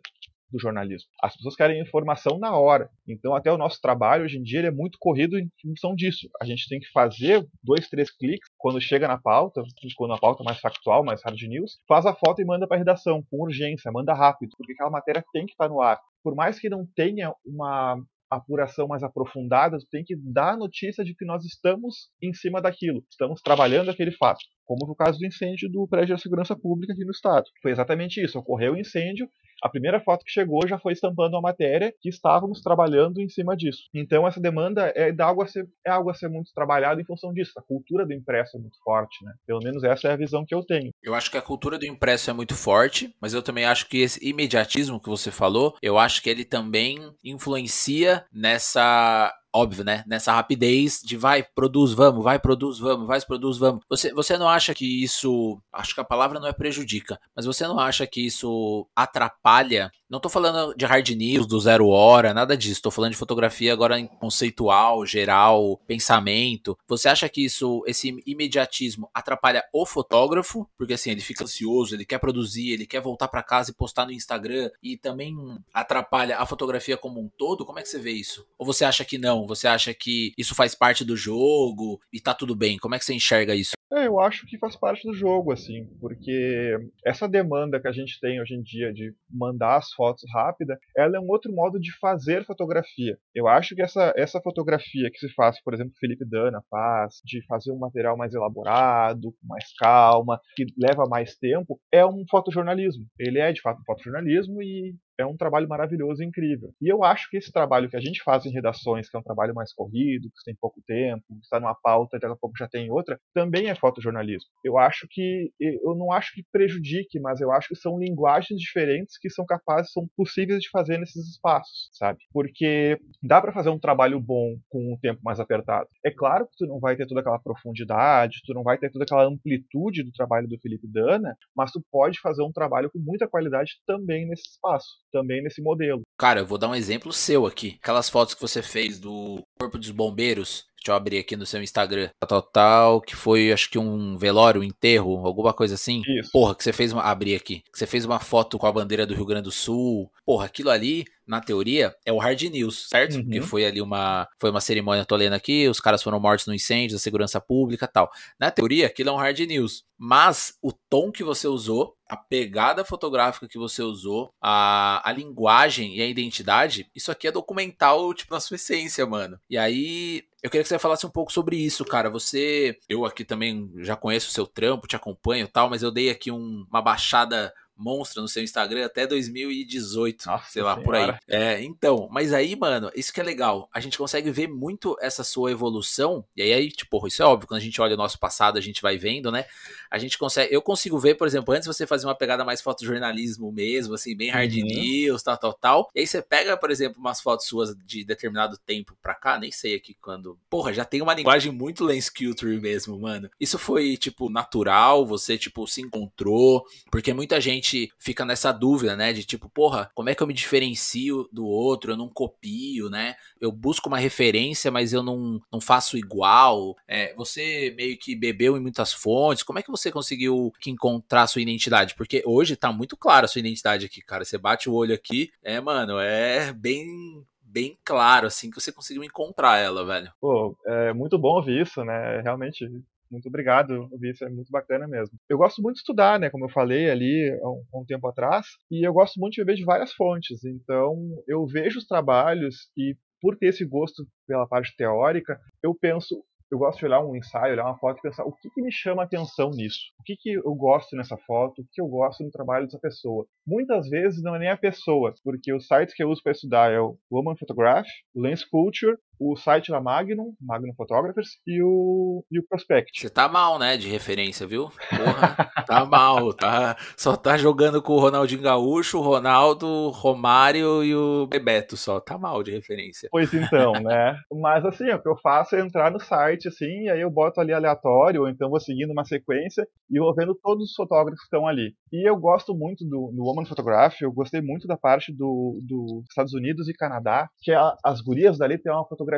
[SPEAKER 2] do jornalismo. As pessoas querem informação na hora. Então, até o nosso trabalho hoje em dia é muito corrido em função disso. A gente tem que fazer dois, três cliques quando chega na pauta, quando a pauta é mais factual, mais hard news, faz a foto e manda para a redação com urgência, manda rápido, porque aquela matéria tem que estar no ar. Por mais que não tenha uma apuração mais aprofundada, tu tem que dar notícia de que nós estamos em cima daquilo, estamos trabalhando aquele fato. Como no caso do incêndio do prédio da segurança pública aqui no estado. Foi exatamente isso. Ocorreu o um incêndio, a primeira foto que chegou já foi estampando a matéria que estávamos trabalhando em cima disso. Então essa demanda é, algo a ser, é algo a ser muito trabalhado em função disso. A cultura do impresso é muito forte, né? Pelo menos essa é a visão que eu tenho.
[SPEAKER 1] Eu acho que a cultura do impresso é muito forte, mas eu também acho que esse imediatismo que você falou, eu acho que ele também influencia nessa óbvio, né? Nessa rapidez de vai, produz, vamos, vai, produz, vamos, vai, produz, vamos. Você, você não acha que isso. Acho que a palavra não é prejudica, mas você não acha que isso atrapalha? Não tô falando de hard news, do zero hora, nada disso. Tô falando de fotografia agora em conceitual, geral, pensamento. Você acha que isso, esse imediatismo, atrapalha o fotógrafo? Porque assim, ele fica ansioso, ele quer produzir, ele quer voltar para casa e postar no Instagram e também atrapalha a fotografia como um todo? Como é que você vê isso? Ou você acha que não? Você acha que isso faz parte do jogo e tá tudo bem? Como é que você enxerga isso?
[SPEAKER 2] É, eu acho que faz parte do jogo, assim, porque essa demanda que a gente tem hoje em dia de mandar as fotos rápida, ela é um outro modo de fazer fotografia. Eu acho que essa, essa fotografia que se faz, por exemplo, Felipe Dana faz, de fazer um material mais elaborado, com mais calma, que leva mais tempo, é um fotojornalismo. Ele é de fato um fotojornalismo e é um trabalho maravilhoso e incrível. E eu acho que esse trabalho que a gente faz em redações, que é um trabalho mais corrido, que tem pouco tempo, que está numa pauta e daqui a pouco já tem outra, também é fotojornalismo. Eu acho que, eu não acho que prejudique, mas eu acho que são linguagens diferentes que são capazes, são possíveis de fazer nesses espaços, sabe? Porque dá para fazer um trabalho bom com um tempo mais apertado. É claro que tu não vai ter toda aquela profundidade, tu não vai ter toda aquela amplitude do trabalho do Felipe Dana, mas tu pode fazer um trabalho com muita qualidade também nesse espaço também nesse modelo.
[SPEAKER 1] Cara, eu vou dar um exemplo seu aqui. Aquelas fotos que você fez do Corpo dos Bombeiros, Deixa eu abrir aqui no seu Instagram. Total, que foi, acho que um velório, um enterro, alguma coisa assim.
[SPEAKER 2] Isso.
[SPEAKER 1] Porra, que você fez uma. Abri aqui. Que você fez uma foto com a bandeira do Rio Grande do Sul. Porra, aquilo ali, na teoria, é o hard news, certo? Uhum. Porque foi ali uma. Foi uma cerimônia, tô lendo aqui, os caras foram mortos no incêndio da segurança pública tal. Na teoria, aquilo é um hard news. Mas o tom que você usou, a pegada fotográfica que você usou, a, a linguagem e a identidade, isso aqui é documental, tipo, na sua essência, mano. E aí, eu queria que você falasse um pouco sobre isso, cara. Você, eu aqui também já conheço o seu trampo, te acompanho e tal, mas eu dei aqui um, uma baixada monstra no seu Instagram até 2018, Nossa sei lá, senhora. por aí. É, então, mas aí, mano, isso que é legal. A gente consegue ver muito essa sua evolução, e aí, tipo, isso é óbvio, quando a gente olha o nosso passado, a gente vai vendo, né? A gente consegue, eu consigo ver, por exemplo, antes você fazia uma pegada mais fotojornalismo mesmo, assim, bem hard uhum. news, tal, tal, tal. E aí você pega, por exemplo, umas fotos suas de determinado tempo pra cá, nem sei aqui quando. Porra, já tem uma linguagem muito lens culture mesmo, mano. Isso foi, tipo, natural, você, tipo, se encontrou, porque muita gente gente fica nessa dúvida, né? De tipo, porra, como é que eu me diferencio do outro? Eu não copio, né? Eu busco uma referência, mas eu não, não faço igual. É, você meio que bebeu em muitas fontes. Como é que você conseguiu encontrar a sua identidade? Porque hoje tá muito clara a sua identidade aqui, cara. Você bate o olho aqui, é, mano, é bem bem claro, assim, que você conseguiu encontrar ela, velho.
[SPEAKER 2] Pô, é muito bom ouvir isso, né? Realmente, muito obrigado, isso é muito bacana mesmo. Eu gosto muito de estudar, né, como eu falei ali há um, um, tempo atrás, e eu gosto muito de beber de várias fontes. Então, eu vejo os trabalhos e por ter esse gosto pela parte teórica, eu penso eu gosto de olhar um ensaio, olhar uma foto e pensar o que, que me chama a atenção nisso? O que, que eu gosto nessa foto? O que eu gosto no trabalho dessa pessoa? Muitas vezes não é nem a pessoa, porque os sites que eu uso para estudar é o Woman Photograph, o Lens Culture o site da Magnum, Magnum Photographers, e o, e o Prospect.
[SPEAKER 1] Você tá mal, né, de referência, viu? Porra, tá mal, tá, só tá jogando com o Ronaldinho Gaúcho, o Ronaldo, Romário e o Bebeto só, tá mal de referência.
[SPEAKER 2] Pois então, né? Mas assim, o que eu faço é entrar no site, assim, e aí eu boto ali aleatório, ou então vou seguindo uma sequência e vou vendo todos os fotógrafos que estão ali. E eu gosto muito do, do Woman Photography, eu gostei muito da parte do, do Estados Unidos e Canadá, que a, as gurias dali têm uma fotografia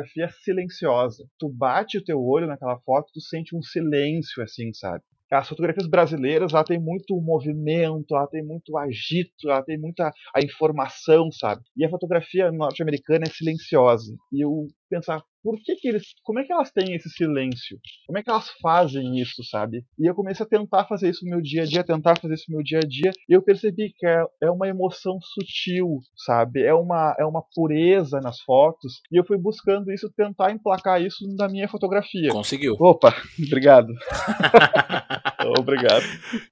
[SPEAKER 2] silenciosa. Tu bate o teu olho naquela foto, tu sente um silêncio, assim, sabe? As fotografias brasileiras, ela tem muito movimento, ela tem muito agito, ela tem muita a informação, sabe? E a fotografia norte-americana é silenciosa. E eu pensar, por que, que eles. Como é que elas têm esse silêncio? Como é que elas fazem isso, sabe? E eu comecei a tentar fazer isso no meu dia a dia, tentar fazer isso no meu dia a dia, e eu percebi que é, é uma emoção sutil, sabe? É uma, é uma pureza nas fotos, e eu fui buscando isso, tentar emplacar isso na minha fotografia.
[SPEAKER 1] Conseguiu.
[SPEAKER 2] Opa, [LAUGHS] obrigado. [LAUGHS] obrigado.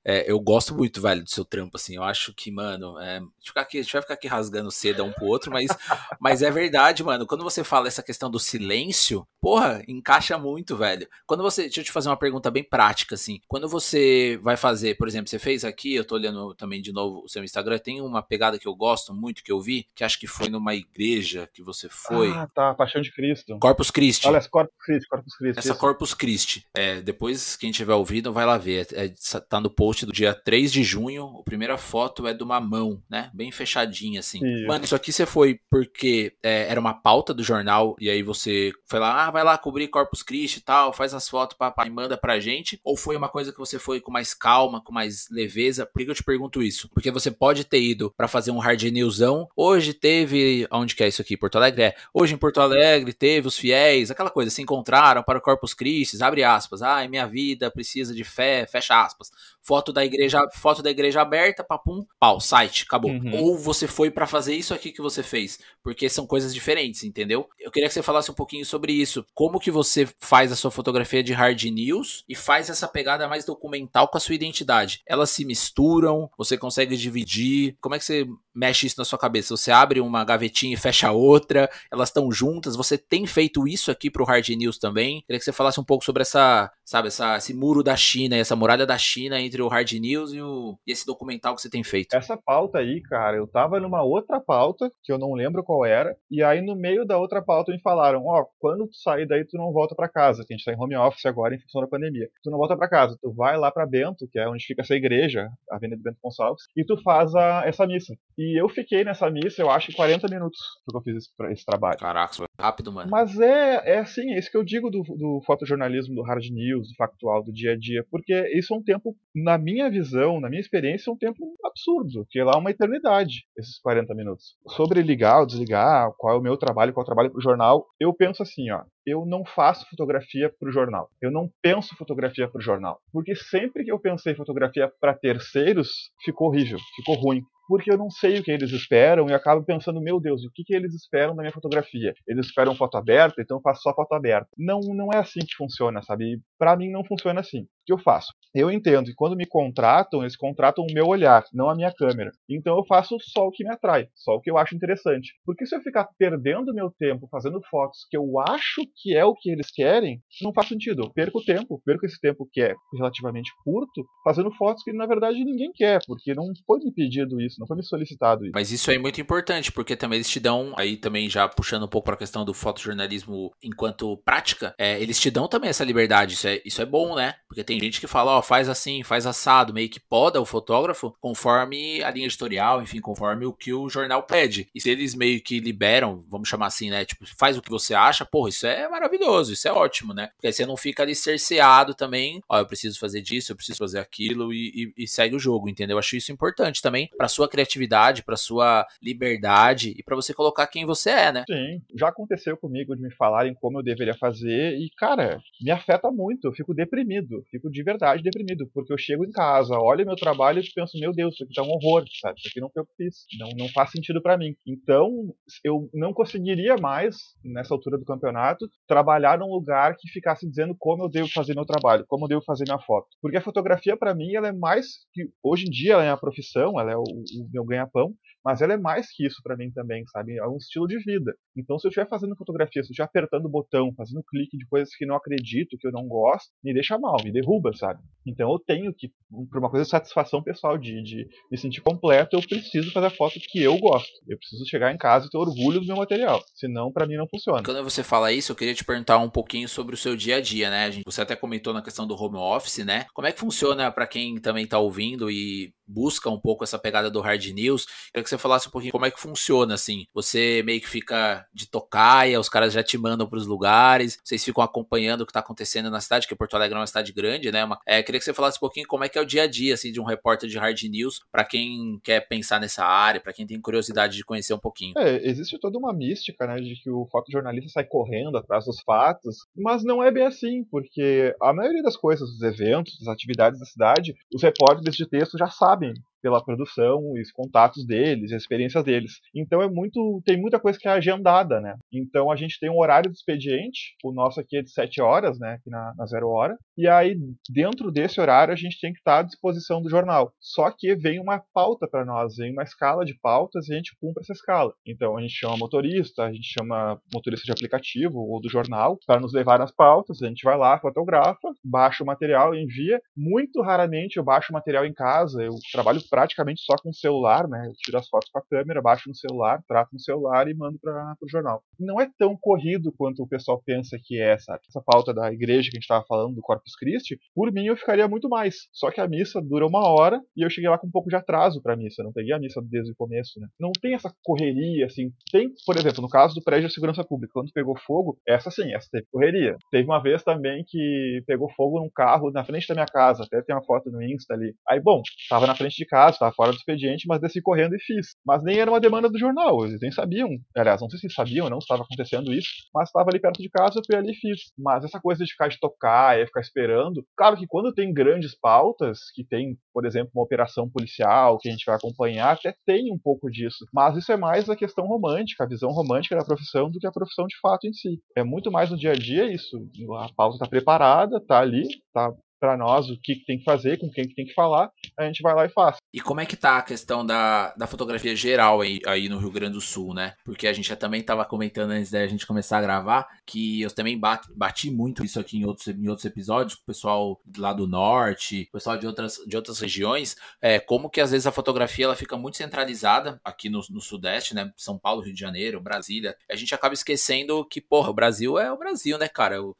[SPEAKER 1] É, eu gosto muito, velho, do seu trampo, assim. Eu acho que, mano, é, a, gente aqui, a gente vai ficar aqui rasgando seda um pro outro, mas, [LAUGHS] mas é verdade, mano. Quando você fala essa questão do silêncio, porra, encaixa muito, velho. Quando você. Deixa eu te fazer uma pergunta bem prática, assim. Quando você vai fazer, por exemplo, você fez aqui, eu tô olhando também de novo o seu Instagram, tem uma pegada que eu gosto muito, que eu vi, que acho que foi numa igreja que você foi.
[SPEAKER 2] Ah, tá, Paixão de Cristo.
[SPEAKER 1] Corpus Christi.
[SPEAKER 2] Olha, Corpus Christi, Corpus Christi.
[SPEAKER 1] Essa isso. Corpus Christi. É, depois, quem tiver ouvido, vai lá ver. É, tá no post do dia 3 de junho. A primeira foto é de uma mão, né? Bem fechadinha, assim. Isso. Mano, isso aqui você foi porque é, era uma pauta do jornal, e aí você foi lá, ah, vai lá cobrir Corpus Christi e tal, faz as fotos papai e manda pra gente? Ou foi uma coisa que você foi com mais calma, com mais leveza? Por que eu te pergunto isso? Porque você pode ter ido para fazer um hard newsão. Hoje teve. Onde que é isso aqui? Porto Alegre? É. Hoje em Porto Alegre teve os fiéis, aquela coisa, se encontraram para o Corpus Christi, abre aspas. Ai, minha vida precisa de fé, fecha aspas. Foto da igreja, foto da igreja aberta, papum, pau, site, acabou. Uhum. Ou você foi para fazer isso aqui que você fez, porque são coisas diferentes, entendeu? Eu queria que você falasse um pouquinho sobre isso. Como que você faz a sua fotografia de hard news e faz essa pegada mais documental com a sua identidade? Elas se misturam? Você consegue dividir? Como é que você mexe isso na sua cabeça? Você abre uma gavetinha e fecha outra? Elas estão juntas? Você tem feito isso aqui pro hard news também? Queria que você falasse um pouco sobre essa, sabe, essa, esse muro da China, essa muralha da China entre o hard news e, o, e esse documental que você tem feito.
[SPEAKER 2] Essa pauta aí, cara, eu tava numa outra pauta que eu não lembro qual era, e aí no meio da outra pauta me falaram, ó, oh, quando tu sair daí tu não volta para casa, que a gente tá em home office agora em função da pandemia. Tu não volta para casa, tu vai lá para Bento, que é onde fica essa igreja, a Avenida Bento Gonçalves, e tu faz a, essa missa. E eu fiquei nessa missa, eu acho, 40 minutos que eu fiz esse, esse trabalho.
[SPEAKER 1] Caraca, rápido, mano.
[SPEAKER 2] Mas é, é assim, é isso que eu digo do, do fotojornalismo, do hard news, do factual, do dia a dia, porque isso é um tempo, na minha visão, na minha experiência, é um tempo absurdo, que lá é uma eternidade, esses 40 minutos. Sobre ligar ou desligar, qual é o meu trabalho, qual é o trabalho pro jornal, eu penso assim, ó, eu não faço fotografia para o jornal. Eu não penso fotografia para o jornal. Porque sempre que eu pensei fotografia para terceiros, ficou horrível, ficou ruim porque eu não sei o que eles esperam e acabo pensando, meu Deus, o que, que eles esperam da minha fotografia? Eles esperam foto aberta, então eu faço só foto aberta. Não, não é assim que funciona, sabe? Para mim não funciona assim. O que eu faço? Eu entendo que quando me contratam, eles contratam o meu olhar, não a minha câmera. Então eu faço só o que me atrai, só o que eu acho interessante. Porque se eu ficar perdendo meu tempo fazendo fotos que eu acho que é o que eles querem, não faz sentido. Eu perco tempo, perco esse tempo que é relativamente curto, fazendo fotos que na verdade ninguém quer, porque não foi me pedido isso não foi me solicitado isso.
[SPEAKER 1] Mas isso é muito importante, porque também eles te dão, aí também já puxando um pouco para a questão do fotojornalismo enquanto prática, é, eles te dão também essa liberdade, isso é, isso é bom, né? Porque tem gente que fala, ó, faz assim, faz assado, meio que poda o fotógrafo conforme a linha editorial, enfim, conforme o que o jornal pede. E se eles meio que liberam, vamos chamar assim, né? Tipo, faz o que você acha, porra, isso é maravilhoso, isso é ótimo, né? Porque aí você não fica ali cerceado também, ó, eu preciso fazer disso, eu preciso fazer aquilo e, e, e segue o jogo, entendeu? Eu acho isso importante também para sua criatividade, para sua liberdade e para você colocar quem você é, né?
[SPEAKER 2] Sim, já aconteceu comigo de me falarem como eu deveria fazer e, cara, me afeta muito. Eu fico deprimido, fico de verdade deprimido, porque eu chego em casa, olho meu trabalho e penso, meu Deus, isso aqui tá um horror, sabe? Isso aqui não foi o que eu fiz, não, não faz sentido para mim. Então, eu não conseguiria mais, nessa altura do campeonato, trabalhar num lugar que ficasse dizendo como eu devo fazer meu trabalho, como eu devo fazer minha foto. Porque a fotografia, para mim, ela é mais que, hoje em dia, ela é a profissão, ela é o, o meu ganha-pão, mas ela é mais que isso para mim também, sabe? É um estilo de vida. Então, se eu estiver fazendo fotografia, se eu estiver apertando o botão, fazendo clique de coisas que não acredito, que eu não gosto, me deixa mal, me derruba, sabe? Então, eu tenho que, por uma coisa de satisfação pessoal, de, de me sentir completo, eu preciso fazer a foto que eu gosto. Eu preciso chegar em casa e ter orgulho do meu material. Senão, para mim, não funciona.
[SPEAKER 1] Quando você fala isso, eu queria te perguntar um pouquinho sobre o seu dia a dia, né? Você até comentou na questão do home office, né? Como é que funciona para quem também tá ouvindo e busca um pouco essa pegada do hard news. Que você falasse um pouquinho como é que funciona, assim. Você meio que fica de tocaia, os caras já te mandam para os lugares, vocês ficam acompanhando o que está acontecendo na cidade, que Porto Alegre é uma cidade grande, né? Uma, é, queria que você falasse um pouquinho como é que é o dia a dia, assim, de um repórter de hard news, para quem quer pensar nessa área, para quem tem curiosidade de conhecer um pouquinho.
[SPEAKER 2] É, existe toda uma mística, né, de que o fotojornalista sai correndo atrás dos fatos, mas não é bem assim, porque a maioria das coisas, dos eventos, das atividades da cidade, os repórteres de texto já sabem pela produção, os contatos deles, a experiência deles. Então é muito, tem muita coisa que é agendada, né? Então a gente tem um horário de expediente, o nosso aqui é de 7 horas, né, aqui na, na zero hora, e aí dentro desse horário a gente tem que estar à disposição do jornal. Só que vem uma pauta para nós, vem uma escala de pautas e a gente cumpre essa escala. Então a gente chama motorista, a gente chama motorista de aplicativo ou do jornal para nos levar nas pautas, a gente vai lá, fotografa, baixa o material, envia. Muito raramente eu baixo o material em casa, eu trabalho praticamente só com o celular, né? Eu tiro as fotos com a câmera, baixo no celular, trato no celular e mando para o jornal. Não é tão corrido quanto o pessoal pensa que é, sabe? Essa pauta da igreja que a gente estava falando, do Corpus Christi, por mim eu ficaria muito mais. Só que a missa dura uma hora e eu cheguei lá com um pouco de atraso para a missa. Não peguei a missa desde o começo, né? Não tem essa correria, assim. Tem, por exemplo, no caso do prédio de segurança pública, quando pegou fogo, essa sim, essa teve correria. Teve uma vez também que pegou fogo num carro na frente da minha casa, até tem uma foto no Insta ali. Aí, bom, tava na frente de casa casa, estava fora do expediente, mas desci correndo e fiz. Mas nem era uma demanda do jornal, eles nem sabiam. Aliás, não sei se sabiam ou não, estava acontecendo isso, mas estava ali perto de casa, eu fui ali e fiz. Mas essa coisa de ficar de tocar e ficar esperando, claro que quando tem grandes pautas, que tem, por exemplo, uma operação policial que a gente vai acompanhar, até tem um pouco disso. Mas isso é mais a questão romântica, a visão romântica da profissão do que a profissão de fato em si. É muito mais no dia a dia isso. A pauta está preparada, está ali, está para nós o que tem que fazer, com quem que tem que falar, a gente vai lá e faz.
[SPEAKER 1] E como é que tá a questão da, da fotografia geral aí, aí no Rio Grande do Sul, né? Porque a gente já também estava comentando antes da gente começar a gravar que eu também bati, muito isso aqui em outros, em outros episódios, com o pessoal lá do norte, o pessoal de outras, de outras regiões, é, como que às vezes a fotografia ela fica muito centralizada aqui no, no sudeste, né? São Paulo, Rio de Janeiro, Brasília. A gente acaba esquecendo que, porra, o Brasil é o Brasil, né, cara? O,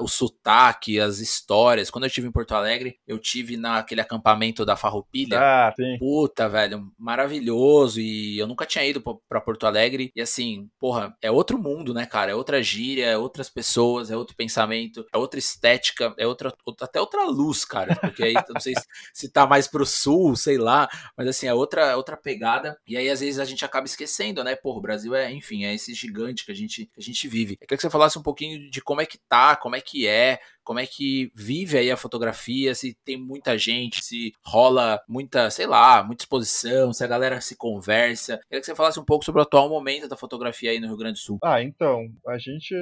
[SPEAKER 1] o sotaque, as histórias. Quando eu estive em Porto Alegre, eu tive naquele acampamento da Farroupilha.
[SPEAKER 2] Ah, sim.
[SPEAKER 1] Puta, velho, maravilhoso. E eu nunca tinha ido para Porto Alegre. E assim, porra, é outro mundo, né, cara? É outra gíria, é outras pessoas, é outro pensamento, é outra estética, é outra, até outra luz, cara. Porque aí não sei [LAUGHS] se tá mais pro sul, sei lá, mas assim, é outra, outra pegada. E aí às vezes a gente acaba esquecendo, né? Porra, o Brasil é, enfim, é esse gigante que a gente, que a gente vive. Eu queria que você falasse um pouquinho de como é que tá, como é que é, como é que vive aí a fotografia, se tem muita gente, se rola muita, sei lá, muita exposição, se a galera se conversa. Queria que você falasse um pouco sobre o atual momento da fotografia aí no Rio Grande do Sul.
[SPEAKER 2] Ah, então, a gente,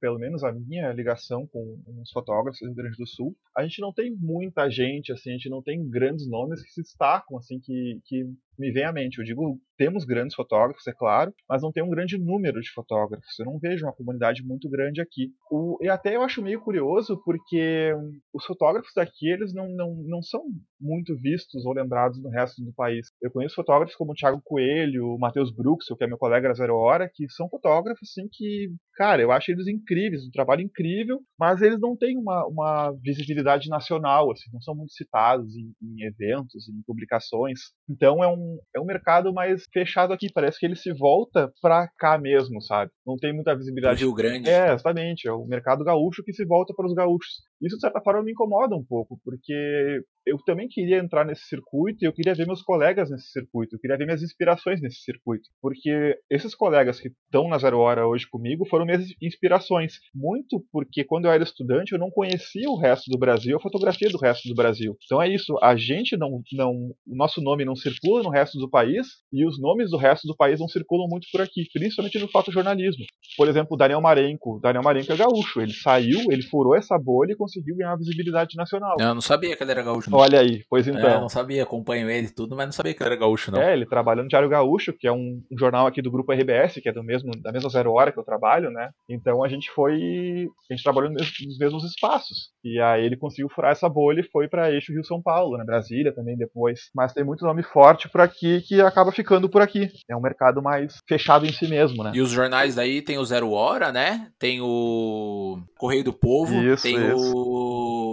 [SPEAKER 2] pelo menos a minha ligação com os fotógrafos do Rio Grande do Sul, a gente não tem muita gente, assim, a gente não tem grandes nomes que se destacam, assim, que, que me vem à mente. Eu digo, temos grandes fotógrafos, é claro, mas não tem um grande número de fotógrafos. Eu não vejo uma comunidade muito grande aqui. O, e até eu acho meio curioso, porque os fotógrafos daqui, eles não, não, não são muito vistos ou lembrados no resto do país. Eu conheço fotógrafos como o Thiago Coelho, o Matheus Brooks, que é meu colega da Zero Hora, que são fotógrafos, assim, que, cara, eu acho eles incríveis, um trabalho incrível, mas eles não têm uma, uma visibilidade nacional, assim, não são muito citados em, em eventos, em publicações. Então é um é um mercado mais fechado aqui. Parece que ele se volta pra cá mesmo, sabe? Não tem muita visibilidade.
[SPEAKER 1] Rio Grande.
[SPEAKER 2] É, exatamente. É o mercado gaúcho que se volta para os gaúchos. Isso, de certa forma, me incomoda um pouco, porque eu também queria entrar nesse circuito e eu queria ver meus colegas nesse circuito, eu queria ver minhas inspirações nesse circuito. Porque esses colegas que estão na Zero Hora hoje comigo foram minhas inspirações. Muito porque quando eu era estudante eu não conhecia o resto do Brasil, a fotografia do resto do Brasil. Então é isso, a gente não. não o nosso nome não circula no resto do país e os nomes do resto do país não circulam muito por aqui, principalmente no fotojornalismo. Por exemplo, Daniel Marenco. Daniel Marenco é gaúcho, ele saiu, ele furou essa bolha e conseguiu ganhar visibilidade nacional.
[SPEAKER 1] Eu não sabia que ele era gaúcho. Não.
[SPEAKER 2] Olha aí, pois então. É,
[SPEAKER 1] eu não sabia, acompanho ele tudo, mas não sabia que ele era gaúcho, não.
[SPEAKER 2] É, ele trabalha no Diário Gaúcho, que é um, um jornal aqui do grupo RBS, que é do mesmo, da mesma zero hora que eu trabalho, né? Então a gente foi. A gente trabalhou nos mesmos espaços. E aí ele conseguiu furar essa bolha e foi para eixo Rio-São Paulo, né? Brasília também depois. Mas tem muito nome forte por aqui que acaba ficando por aqui. É um mercado mais fechado em si mesmo, né?
[SPEAKER 1] E os jornais daí tem o Zero Hora, né? Tem o Correio do Povo, isso, tem isso. o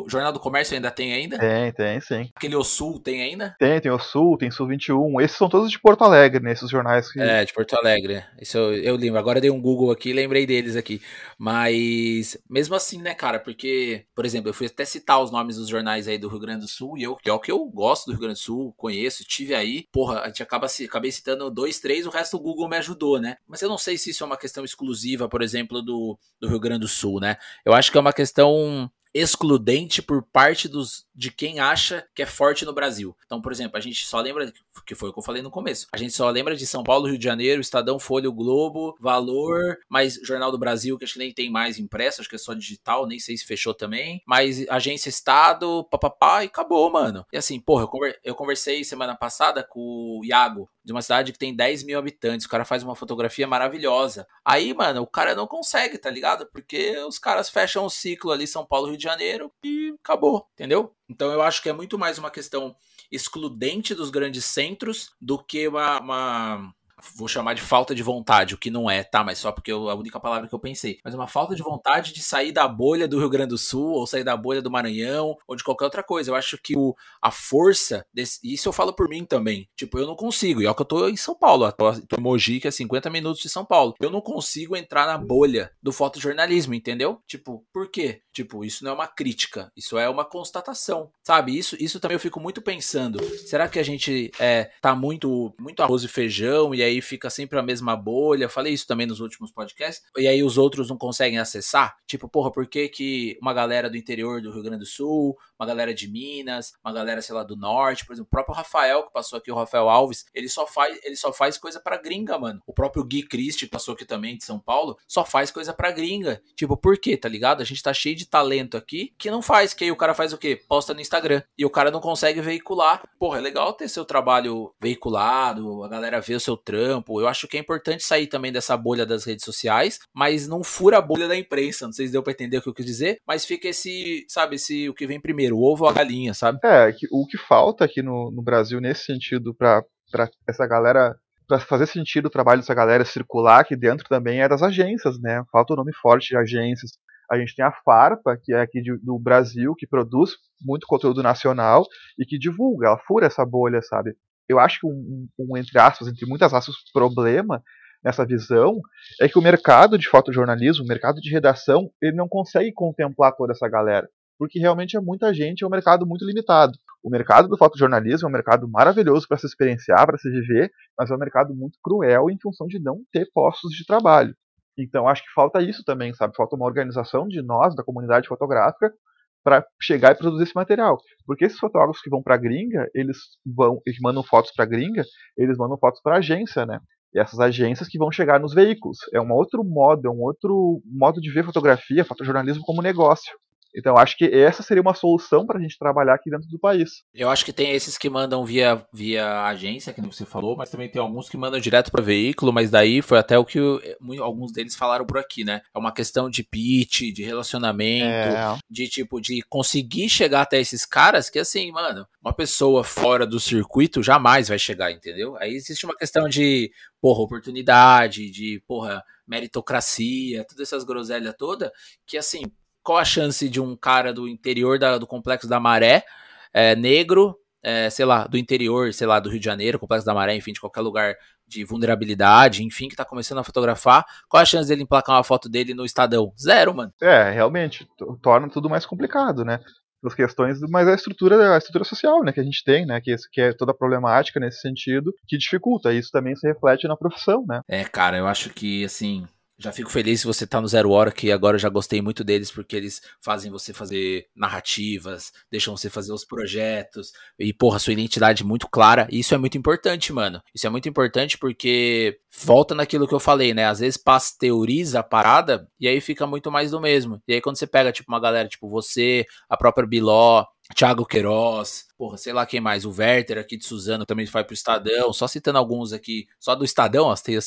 [SPEAKER 1] Jornal do Comércio ainda tem ainda?
[SPEAKER 2] Tem, tem, sim.
[SPEAKER 1] Aquele O Sul tem ainda?
[SPEAKER 2] Tem, tem O Sul, tem Sul 21. Esses são todos de Porto Alegre, né? Esses jornais que...
[SPEAKER 1] É, de Porto Alegre. Isso eu, eu lembro. Agora dei um Google aqui e lembrei deles aqui. Mas mesmo assim, né, cara? Porque, por exemplo, eu fui até citar os nomes dos jornais aí do Rio Grande do Sul e eu, que é o que eu gosto do Rio Grande do Sul, conheço, tive aí. Porra, a gente acaba acabei citando dois, três, o resto o Google me ajudou, né? Mas eu não sei se isso é uma questão exclusiva, por exemplo, do, do Rio Grande do Sul, né? Eu acho que é uma questão excludente por parte dos, de quem acha que é forte no Brasil. Então, por exemplo, a gente só lembra, que foi o que eu falei no começo, a gente só lembra de São Paulo, Rio de Janeiro, Estadão, Folha, Globo, Valor, mas Jornal do Brasil, que acho que nem tem mais impresso, acho que é só digital, nem sei se fechou também, mas Agência Estado, papapá, e acabou, mano. E assim, porra, eu conversei semana passada com o Iago, de uma cidade que tem 10 mil habitantes, o cara faz uma fotografia maravilhosa. Aí, mano, o cara não consegue, tá ligado? Porque os caras fecham o ciclo ali, São Paulo, Rio de Janeiro, e acabou, entendeu? Então eu acho que é muito mais uma questão excludente dos grandes centros do que uma, uma vou chamar de falta de vontade, o que não é, tá? Mas só porque eu, a única palavra que eu pensei. Mas uma falta de vontade de sair da bolha do Rio Grande do Sul, ou sair da bolha do Maranhão, ou de qualquer outra coisa. Eu acho que o, a força, desse, isso eu falo por mim também. Tipo, eu não consigo. E é o que eu tô em São Paulo, tô, tô em Mogi, que é 50 minutos de São Paulo. Eu não consigo entrar na bolha do fotojornalismo, entendeu? Tipo, por quê? Tipo, isso não é uma crítica, isso é uma constatação, sabe? Isso, isso também eu fico muito pensando. Será que a gente é, tá muito, muito arroz e feijão e aí fica sempre a mesma bolha. Eu falei isso também nos últimos podcasts. E aí os outros não conseguem acessar. Tipo, porra, por que, que uma galera do interior do Rio Grande do Sul, uma galera de Minas, uma galera, sei lá, do norte, por exemplo, o próprio Rafael, que passou aqui, o Rafael Alves, ele só faz, ele só faz coisa pra gringa, mano. O próprio Gui Christie, que passou aqui também de São Paulo, só faz coisa pra gringa. Tipo, por quê, tá ligado? A gente tá cheio de talento aqui que não faz, que aí o cara faz o quê? Posta no Instagram. E o cara não consegue veicular. Porra, é legal ter seu trabalho veiculado, a galera vê o seu trampo trampo. Eu acho que é importante sair também dessa bolha das redes sociais, mas não fura a bolha da imprensa. Não sei se deu para entender o que eu quis dizer, mas fica esse, sabe, esse o que vem primeiro, o ovo ou a galinha, sabe?
[SPEAKER 2] É, o que falta aqui no, no Brasil nesse sentido para essa galera para fazer sentido o trabalho dessa galera circular aqui dentro também é das agências, né? Falta o um nome forte de agências. A gente tem a Farpa, que é aqui de, do Brasil, que produz muito conteúdo nacional e que divulga, ela fura essa bolha, sabe? Eu acho que um, um, entre aspas, entre muitas aspas, problema nessa visão é que o mercado de fotojornalismo, o mercado de redação, ele não consegue contemplar toda essa galera, porque realmente é muita gente, é um mercado muito limitado. O mercado do fotojornalismo é um mercado maravilhoso para se experienciar, para se viver, mas é um mercado muito cruel em função de não ter postos de trabalho. Então acho que falta isso também, sabe? Falta uma organização de nós, da comunidade fotográfica, para chegar e produzir esse material. Porque esses fotógrafos que vão para gringa, eles vão, eles mandam fotos para gringa, eles mandam fotos para agência, né? E essas agências que vão chegar nos veículos. É um outro modo, é um outro modo de ver fotografia, fotojornalismo como negócio. Então acho que essa seria uma solução para a gente trabalhar aqui dentro do país.
[SPEAKER 1] Eu acho que tem esses que mandam via, via agência, que você falou, mas também tem alguns que mandam direto para veículo, mas daí foi até o que alguns deles falaram por aqui, né? É uma questão de pitch, de relacionamento, é. de tipo, de conseguir chegar até esses caras que assim, mano, uma pessoa fora do circuito jamais vai chegar, entendeu? Aí existe uma questão de, porra, oportunidade, de, porra, meritocracia, todas essas groselhas toda, que assim, qual a chance de um cara do interior da, do Complexo da Maré, é, negro, é, sei lá, do interior, sei lá, do Rio de Janeiro, Complexo da Maré, enfim, de qualquer lugar de vulnerabilidade, enfim, que tá começando a fotografar, qual a chance dele emplacar uma foto dele no Estadão? Zero, mano.
[SPEAKER 2] É, realmente, torna tudo mais complicado, né? As questões, mas a estrutura, a estrutura social, né, que a gente tem, né, que, que é toda problemática nesse sentido, que dificulta. Isso também se reflete na profissão, né?
[SPEAKER 1] É, cara, eu acho que, assim, Já fico feliz se você tá no Zero Hora, que agora eu já gostei muito deles, porque eles fazem você fazer narrativas, deixam você fazer os projetos, e, porra, sua identidade muito clara. E isso é muito importante, mano. Isso é muito importante porque volta naquilo que eu falei, né? Às vezes pasteuriza a parada e aí fica muito mais do mesmo. E aí quando você pega, tipo, uma galera, tipo você, a própria Biló, Thiago Queiroz, porra, sei lá quem mais, o Werther aqui de Suzano também vai pro Estadão, só citando alguns aqui, só do Estadão, ó, tem,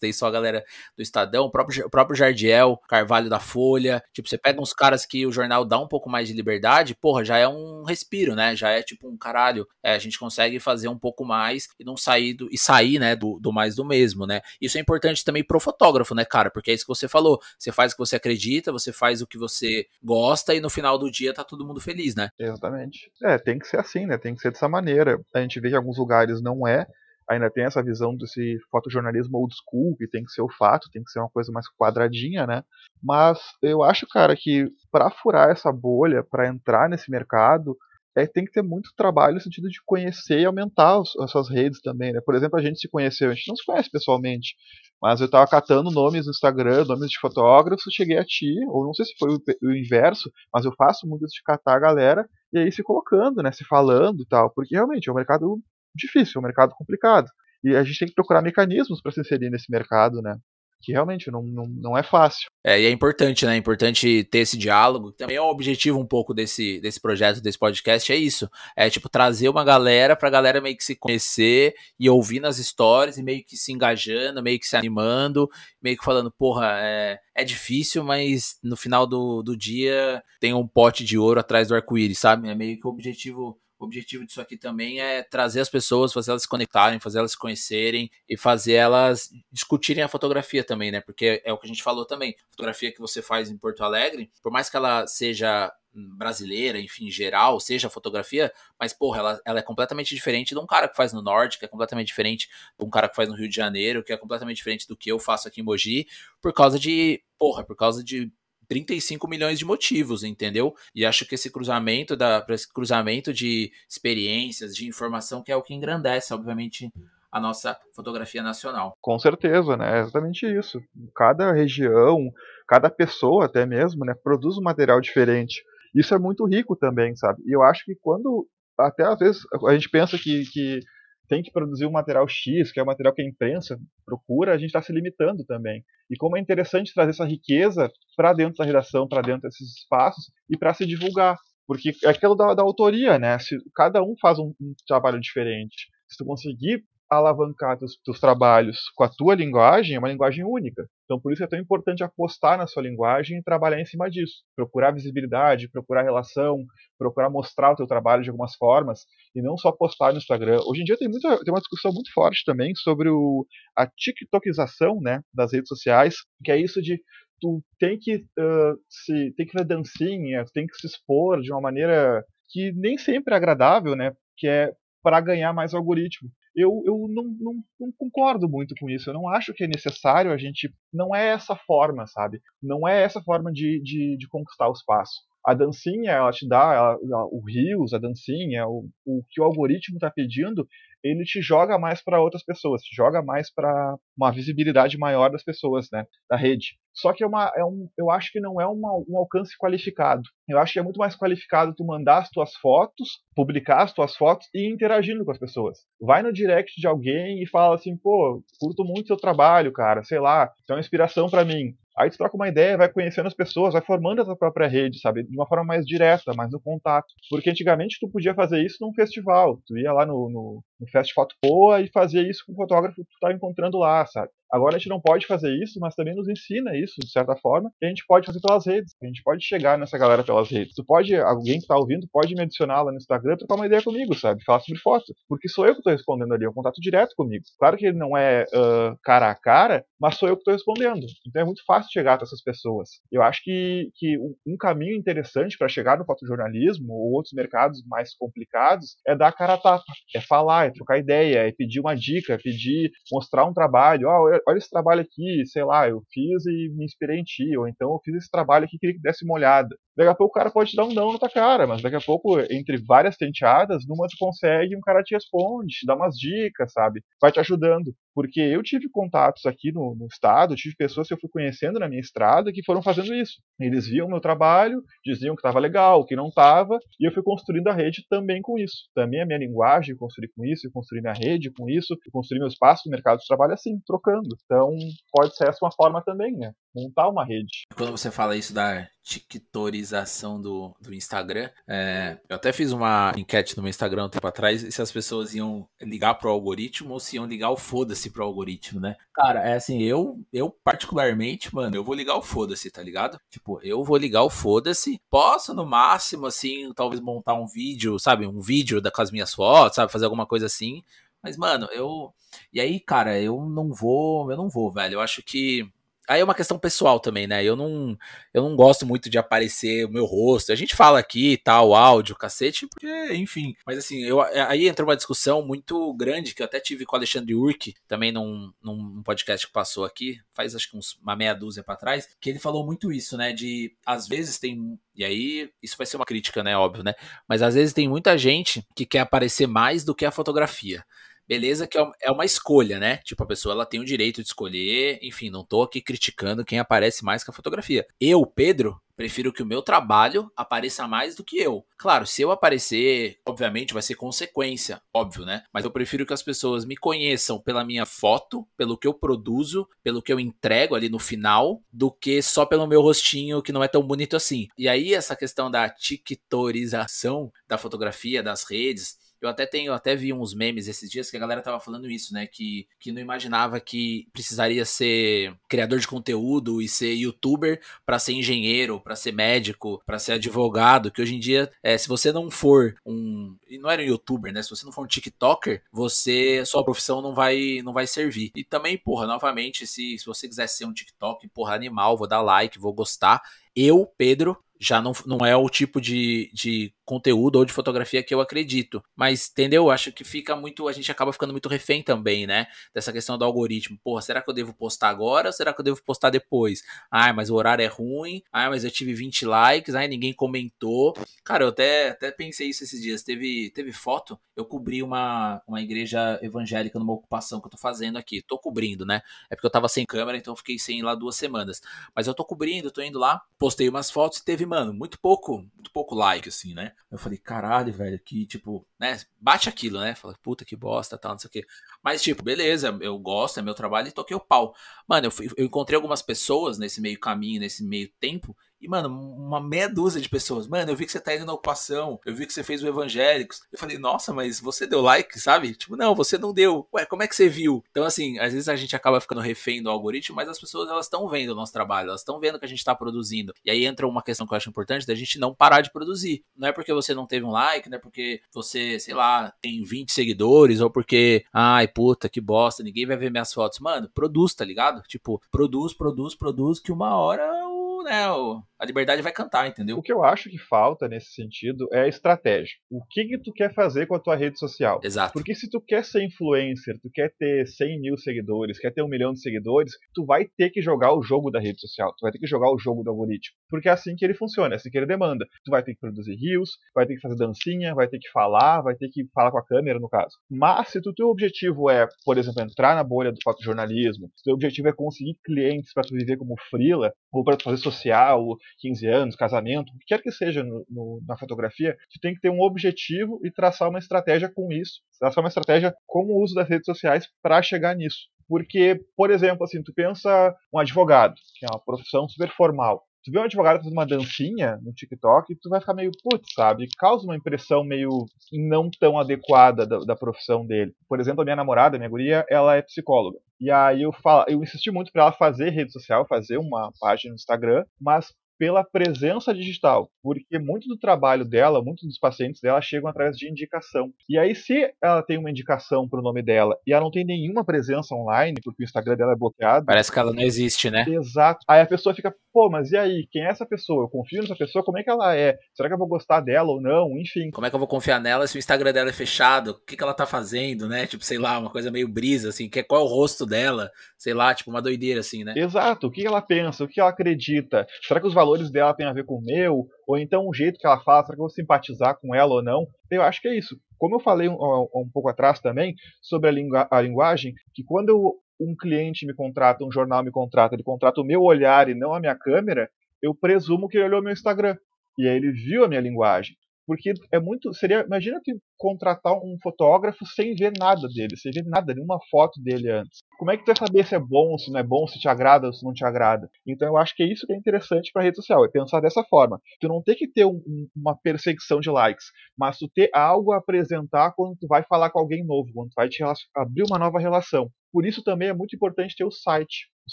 [SPEAKER 1] tem só a galera do Estadão, o próprio, o próprio Jardiel, Carvalho da Folha, tipo, você pega uns caras que o jornal dá um pouco mais de liberdade, porra, já é um respiro, né, já é tipo um caralho, é, a gente consegue fazer um pouco mais e não sair do, e sair, né, do, do mais do mesmo, né, isso é importante também pro fotógrafo, né, cara, porque é isso que você falou, você faz o que você acredita, você faz o que você gosta e no final do dia tá todo mundo feliz, né.
[SPEAKER 2] Exatamente. É, tem que ser assim, né? Tem que ser dessa maneira. A gente vê que em alguns lugares não é, ainda tem essa visão desse fotojornalismo old school, que tem que ser o fato, tem que ser uma coisa mais quadradinha, né? Mas eu acho, cara, que para furar essa bolha, para entrar nesse mercado, é, tem que ter muito trabalho no sentido de conhecer e aumentar os, as suas redes também, né? Por exemplo, a gente se conheceu, a gente não se conhece pessoalmente, mas eu estava catando nomes no Instagram, nomes de fotógrafos, cheguei a ti, ou não sei se foi o, o, inverso, mas eu faço muito isso de catar a galera e aí se colocando, né, se falando e tal, porque realmente é um mercado difícil, é um mercado complicado. E a gente tem que procurar mecanismos para se inserir nesse mercado, né? Que realmente não, não, não é fácil.
[SPEAKER 1] É, e é importante, né? É importante ter esse diálogo. Também é o objetivo um pouco desse, desse projeto, desse podcast, é isso. É tipo trazer uma galera pra galera meio que se conhecer e ouvir nas histórias e meio que se engajando, meio que se animando, meio que falando, porra, é, é difícil, mas no final do, do dia tem um pote de ouro atrás do arco-íris, sabe? É meio que o objetivo o objetivo disso aqui também é trazer as pessoas, fazer elas se conectarem, fazer elas se conhecerem e fazer elas discutirem a fotografia também, né? Porque é o que a gente falou também. Fotografia que você faz em Porto Alegre, por mais que ela seja brasileira, enfim, geral, seja fotografia, mas, porra, ela, ela é completamente diferente de um cara que faz no Norte, que é completamente diferente de um cara que faz no Rio de Janeiro, que é completamente diferente do que eu faço aqui em Mogi, por causa de, porra, por causa de 35 milhões de motivos, entendeu? E acho que esse cruzamento da esse cruzamento de experiências, de informação que é o que engrandece, obviamente, a nossa fotografia nacional.
[SPEAKER 2] Com certeza, né? É exatamente isso. Cada região, cada pessoa até mesmo, né, produz um material diferente. Isso é muito rico também, sabe? E eu acho que quando até às vezes a gente pensa que, que tem que produzir um material X, que é o material que a imprensa procura, a gente está se limitando também. E como é interessante trazer essa riqueza para dentro da redação, para dentro desses espaços e para se divulgar. Porque é aquilo da, da, autoria, né? Se cada um faz um, um trabalho diferente. Se tu conseguir alavancar teus trabalhos com a tua linguagem, é uma linguagem única. Então, por isso é tão importante apostar na sua linguagem e trabalhar em cima disso. Procurar visibilidade, procurar relação, procurar mostrar o teu trabalho de algumas formas e não só postar no Instagram. Hoje em dia tem, muita, tem uma discussão muito forte também sobre o, a tiktokização né, das redes sociais, que é isso de tu tem que uh, se tem que fazer dancinha, tem que se expor de uma maneira que nem sempre é agradável, né? Que é para ganhar mais algoritmo eu, eu não, não, não, concordo muito com isso. Eu não acho que é necessário a gente. Não é essa forma, sabe? Não é essa forma de, de, de conquistar o espaço. A dancinha, ela te dá ela, o rios, a dancinha, o, o que o algoritmo está pedindo, ele te joga mais para outras pessoas, te joga mais para uma visibilidade maior das pessoas, né, da rede. Só que é uma, é um, eu acho que não é uma, um alcance qualificado. Eu acho que é muito mais qualificado tu mandar as tuas fotos, publicar as tuas fotos e ir interagindo com as pessoas. Vai no direct de alguém e fala assim, pô, curto muito seu trabalho, cara, sei lá, é uma inspiração para mim. Aí tu troca uma ideia, vai conhecendo as pessoas, vai formando a tua própria rede, sabe? De uma forma mais direta, mais no contato. Porque antigamente tu podia fazer isso num festival. Tu ia lá no, no, no Foto Poa e fazia isso com o fotógrafo que tu tá encontrando lá, sabe? Agora a gente não pode fazer isso, mas também nos ensina isso, de certa forma, e a gente pode fazer pelas redes. A gente pode chegar nessa galera pelas redes. Tu pode, alguém que tá ouvindo, pode me adicionar lá no Instagram, trocar uma ideia comigo, sabe? Falar sobre foto. Porque sou eu que tô respondendo ali, é um contato direto comigo. Claro que ele não é uh, cara a cara, mas sou eu que tô respondendo. Então é muito fácil chegar até essas pessoas. Eu acho que, que um caminho interessante para chegar no fotojornalismo ou outros mercados mais complicados é dar cara a tapa. É falar, é trocar ideia, é pedir uma dica, é pedir, mostrar um trabalho. Ó, oh, olha, esse trabalho aqui, sei lá, eu fiz e me inspirei em ti, ou então eu fiz esse trabalho aqui e queria que desse uma olhada. Daqui a pouco o cara pode te dar um não na tua cara, mas daqui a pouco, entre várias tenteadas, numa tu consegue, um cara te responde, te dá umas dicas, sabe? Vai te ajudando. Porque eu tive contatos aqui no, no estado, tive pessoas que eu fui conhecendo na minha estrada que foram fazendo isso. Eles viam meu trabalho, diziam que estava legal, que não estava, e eu fui construindo a rede também com isso. Também a minha linguagem, construí com isso, eu construí minha rede com isso, eu construí meu espaço no mercado de trabalho assim, trocando. Então, pode ser essa uma forma também, né? Montar uma rede.
[SPEAKER 1] Quando você fala isso da TikTorização do, do Instagram, é, eu até fiz uma enquete no meu Instagram um tempo atrás se as pessoas iam ligar pro algoritmo ou se iam ligar o foda-se pro algoritmo, né? Cara, é assim, eu, eu particularmente, mano, eu vou ligar o foda-se, tá ligado? Tipo, eu vou ligar o foda-se, posso no máximo, assim, talvez montar um vídeo, sabe? Um vídeo da, com as minhas fotos, sabe? Fazer alguma coisa assim. Mas, mano, eu. E aí, cara, eu não vou, eu não vou, velho. Eu acho que Aí é uma questão pessoal também, né? Eu não, eu não gosto muito de aparecer o meu rosto. A gente fala aqui tal, áudio, cacete, porque, enfim. Mas assim, eu, aí entra uma discussão muito grande que eu até tive com o Alexandre Urk, também num, num podcast que passou aqui, faz acho que uns, uma meia dúzia para trás, que ele falou muito isso, né? De às vezes tem. E aí, isso vai ser uma crítica, né? Óbvio, né? Mas às vezes tem muita gente que quer aparecer mais do que a fotografia. Beleza que é, é uma escolha, né? Tipo, a pessoa ela tem o direito de escolher, enfim, não tô aqui criticando quem aparece mais com a fotografia. Eu, Pedro, prefiro que o meu trabalho apareça mais do que eu. Claro, se eu aparecer, obviamente vai ser consequência, óbvio, né? Mas eu prefiro que as pessoas me conheçam pela minha foto, pelo que eu produzo, pelo que eu entrego ali no final, do que só pelo meu rostinho que não é tão bonito assim. E aí essa questão da tiktorização da fotografia, das redes, eu até tenho, até vi uns memes esses dias que a galera tava falando isso, né? Que, que não imaginava que precisaria ser criador de conteúdo e ser youtuber para ser engenheiro, para ser médico, para ser advogado. Que hoje em dia, é, se você não for um. E não era um youtuber, né? Se você não for um TikToker, você. Sua profissão não vai, não vai servir. E também, porra, novamente, se, se você quiser ser um TikTok, porra, animal, vou dar like, vou gostar. Eu, Pedro, já não, não é o tipo de, de conteúdo ou de fotografia que eu acredito. Mas, entendeu? Acho que fica muito. A gente acaba ficando muito refém também, né? Dessa questão do algoritmo. Porra, será que eu devo postar agora ou será que eu devo postar depois? Ah, mas o horário é ruim. Ah, mas eu tive 20 likes. Ah, ninguém comentou. Cara, eu até, até pensei isso esses dias. Teve, teve foto. Eu cobri uma, uma igreja evangélica numa ocupação que eu tô fazendo aqui. Tô cobrindo, né? É porque eu tava sem câmera, então fiquei sem ir lá duas semanas. Mas eu tô cobrindo, tô indo lá. Postei umas fotos e teve mano, muito pouco, muito pouco like, assim, né? Eu falei, caralho, velho, que, tipo, né, bate aquilo, né? Fala, puta que bosta, tal, não sei o quê. Mas, tipo, beleza, eu gosto, é meu trabalho e toquei o pau. Mano, eu, fui, eu encontrei algumas pessoas nesse meio caminho, nesse meio tempo, e, mano, uma meia dúzia de pessoas. Mano, eu vi que você tá indo na ocupação. Eu vi que você fez o Evangélicos. Eu falei, nossa, mas você deu like, sabe? Tipo, não, você não deu. Ué, como é que você viu? Então, assim, às vezes a gente acaba ficando refém do algoritmo, mas as pessoas, elas estão vendo o nosso trabalho. Elas estão vendo que a gente tá produzindo. E aí entra uma questão que eu acho importante da gente não parar de produzir. Não é porque você não teve um like, não é porque você, sei lá, tem 20 seguidores, ou porque, ai, puta, que bosta, ninguém vai ver minhas fotos. Mano, produz, tá ligado? Tipo, produz, produz, produz, que uma hora né, o, a liberdade vai cantar, entendeu?
[SPEAKER 2] O que eu acho que falta nesse sentido é a estratégia. O que que tu quer fazer com a tua rede social?
[SPEAKER 1] Exato.
[SPEAKER 2] Porque se tu quer ser influencer, tu quer ter 100 mil seguidores, quer ter um milhão de seguidores, tu vai ter que jogar o jogo da rede social, tu vai ter que jogar o jogo do algoritmo. Porque é assim que ele funciona, é assim que ele demanda. Tu vai ter que produzir rios, vai ter que fazer dancinha, vai ter que falar, vai ter que falar com a câmera, no caso. Mas se o teu objetivo é, por exemplo, entrar na bolha do fotojornalismo, se o teu objetivo é conseguir clientes para tu viver como freela, ou para tu fazer social, 15 anos, casamento, o que quer que seja no, no, na fotografia, tu tem que ter um objetivo e traçar uma estratégia com isso. Traçar uma estratégia com o uso das redes sociais para chegar nisso. Porque, por exemplo, assim, tu pensa um advogado, que é uma profissão super formal. Tu vê um advogado fazendo uma dancinha no TikTok tu vai ficar meio, putz, sabe? Causa uma impressão meio não tão adequada da, da profissão dele. Por exemplo, a minha namorada, minha guria, ela é psicóloga. E aí eu, falo, eu insisti muito para ela fazer rede social, fazer uma página no Instagram, mas pela presença digital, porque muito do trabalho dela, muitos dos pacientes dela chegam através de indicação. E aí, se ela tem uma indicação para o nome dela e ela não tem nenhuma presença online, porque o Instagram dela é bloqueado.
[SPEAKER 1] Parece que ela não existe, né?
[SPEAKER 2] Exato. Aí a pessoa fica, pô, mas e aí, quem é essa pessoa? Eu confio nessa pessoa, como é que ela é? Será que eu vou gostar dela ou não? Enfim.
[SPEAKER 1] Como é que eu vou confiar nela se o Instagram dela é fechado? O que, que ela tá fazendo, né? Tipo, sei lá, uma coisa meio brisa, assim, que é qual é o rosto dela? Sei lá, tipo, uma doideira, assim, né?
[SPEAKER 2] Exato, o que ela pensa, o que ela acredita? Será que os valores dela têm a ver com o meu? Ou então o jeito que ela fala, será que eu vou simpatizar com ela ou não? Eu acho que é isso. Como eu falei um, um pouco atrás também sobre a, lingu a linguagem, que quando um cliente me contrata, um jornal me contrata, ele contrata o meu olhar e não a minha câmera, eu presumo que ele olhou meu Instagram. E aí ele viu a minha linguagem. Porque é muito. Seria. Imagina que contratar um fotógrafo sem ver nada dele, sem ver nada, nenhuma foto dele antes. Como é que tu vai saber se é bom, se não é bom, se te agrada ou se não te agrada? Então eu acho que é isso que é interessante para rede social, é pensar dessa forma. Tu não ter que ter um, uma perseguição de likes, mas tu ter algo a apresentar quando tu vai falar com alguém novo, quando tu vai te abrir uma nova relação. Por isso também é muito importante ter o site. O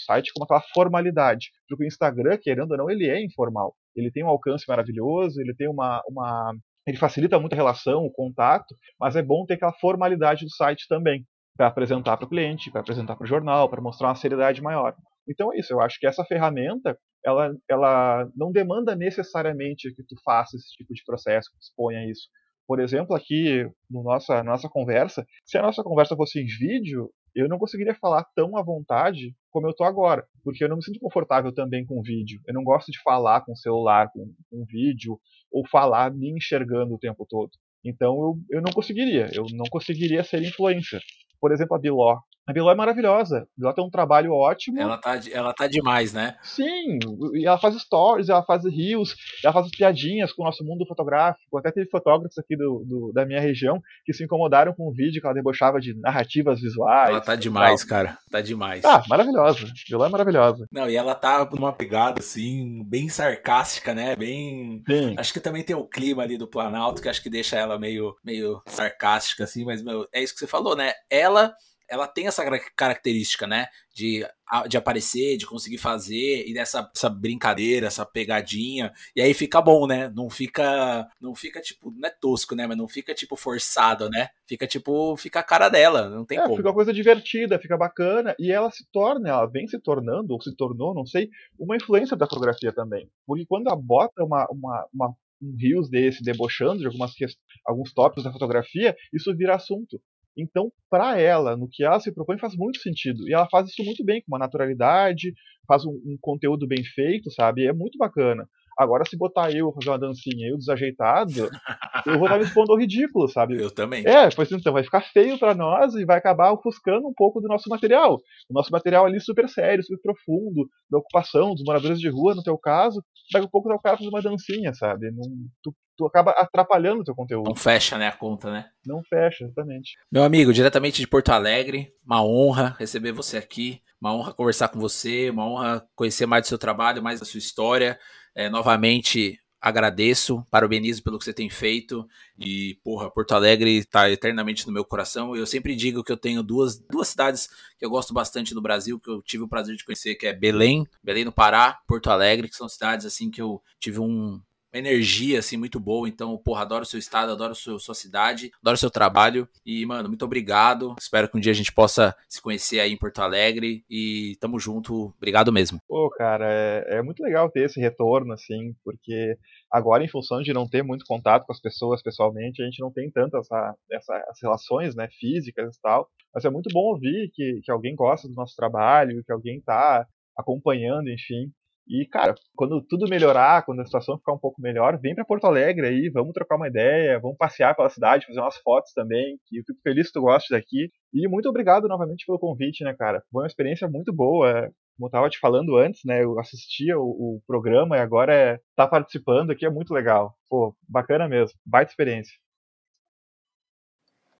[SPEAKER 2] site como aquela formalidade. Porque o Instagram, querendo ou não, ele é informal. Ele tem um alcance maravilhoso, ele tem uma, uma ele facilita muito a relação, o contato, mas é bom ter aquela formalidade do site também, para apresentar para o cliente, para apresentar para o jornal, para mostrar uma seriedade maior. Então é isso, eu acho que essa ferramenta, ela, ela não demanda necessariamente que tu faça esse tipo de processo, que exponha isso. Por exemplo, aqui no nossa nossa conversa, se a nossa conversa fosse em vídeo, eu não conseguiria falar tão à vontade como eu estou agora, porque eu não me sinto confortável também com vídeo. Eu não gosto de falar com celular, com, com vídeo, ou falar me enxergando o tempo todo. Então eu, eu não conseguiria, eu não conseguiria ser influencer. Por exemplo, a Biló. A Biló é maravilhosa. A Biló tem um trabalho ótimo.
[SPEAKER 1] Ela tá, ela tá demais, né?
[SPEAKER 2] Sim, e ela faz stories, ela faz rios, ela faz piadinhas com o nosso mundo fotográfico. Até teve fotógrafos aqui do, do, da minha região que se incomodaram com o vídeo que ela debochava de narrativas visuais.
[SPEAKER 1] Ela tá demais, cara. Tá demais.
[SPEAKER 2] Ah, maravilhosa. A Biló é maravilhosa.
[SPEAKER 1] Não, e ela tá numa pegada, assim, bem sarcástica, né? Bem. Sim. Acho que também tem o clima ali do Planalto, que acho que deixa ela meio, meio sarcástica, assim, mas, meu, é isso que você falou, né? Ela ela tem essa característica, né? De, de aparecer, de conseguir fazer, e dessa essa brincadeira, essa pegadinha. E aí fica bom, né? Não fica. Não fica, tipo, não é tosco, né? Mas não fica, tipo, forçado, né? Fica, tipo, fica a cara dela. Não tem
[SPEAKER 2] é,
[SPEAKER 1] como.
[SPEAKER 2] Fica uma coisa divertida, fica bacana. E ela se torna, ela vem se tornando, ou se tornou, não sei, uma influência da fotografia também. Porque quando ela bota uma, uma, uma um rios desse debochando de algumas alguns tópicos da fotografia, isso vira assunto. Então, para ela, no que ela se propõe, faz muito sentido. E ela faz isso muito bem, com uma naturalidade, faz um, um conteúdo bem feito, sabe? E é muito bacana. Agora, se botar eu fazer uma dancinha eu desajeitado, eu vou estar me expondo ao ridículo, sabe?
[SPEAKER 1] Eu também.
[SPEAKER 2] É, pois então, vai ficar feio para nós e vai acabar ofuscando um pouco do nosso material. O nosso material ali super sério, super profundo, da ocupação, dos moradores de rua, no teu caso, daqui a pouco o cara fazer uma dancinha, sabe? Não, tu, tu acaba atrapalhando o teu conteúdo.
[SPEAKER 1] Não fecha, né, a conta, né?
[SPEAKER 2] Não fecha, exatamente.
[SPEAKER 1] Meu amigo, diretamente de Porto Alegre, uma honra receber você aqui, uma honra conversar com você, uma honra conhecer mais do seu trabalho, mais da sua história. É, novamente agradeço, parabenizo pelo que você tem feito e, porra, Porto Alegre está eternamente no meu coração. Eu sempre digo que eu tenho duas, duas cidades que eu gosto bastante no Brasil, que eu tive o prazer de conhecer, que é Belém, Belém no Pará, Porto Alegre, que são cidades assim que eu tive um, energia, assim, muito boa. Então, porra, adoro o seu estado, adoro seu, sua cidade, adoro seu trabalho. E, mano, muito obrigado. Espero que um dia a gente possa se conhecer aí em Porto Alegre. E tamo junto. Obrigado mesmo.
[SPEAKER 2] Pô, cara, é, é muito legal ter esse retorno, assim, porque agora, em função de não ter muito contato com as pessoas pessoalmente, a gente não tem tanto essa, essa, relações, né, físicas e tal. Mas é muito bom ouvir que, que alguém gosta do nosso trabalho, que alguém tá acompanhando, enfim. E, cara, quando tudo melhorar, quando a situação ficar um pouco melhor, vem para Porto Alegre aí, vamos trocar uma ideia, vamos passear pela cidade, fazer umas fotos também, que eu fico feliz que tu goste daqui. E muito obrigado novamente pelo convite, né, cara? Foi uma experiência muito boa. Como eu tava te falando antes, né, eu assistia o, o programa e agora é, tá participando aqui é muito legal. Pô, bacana mesmo. Baita experiência.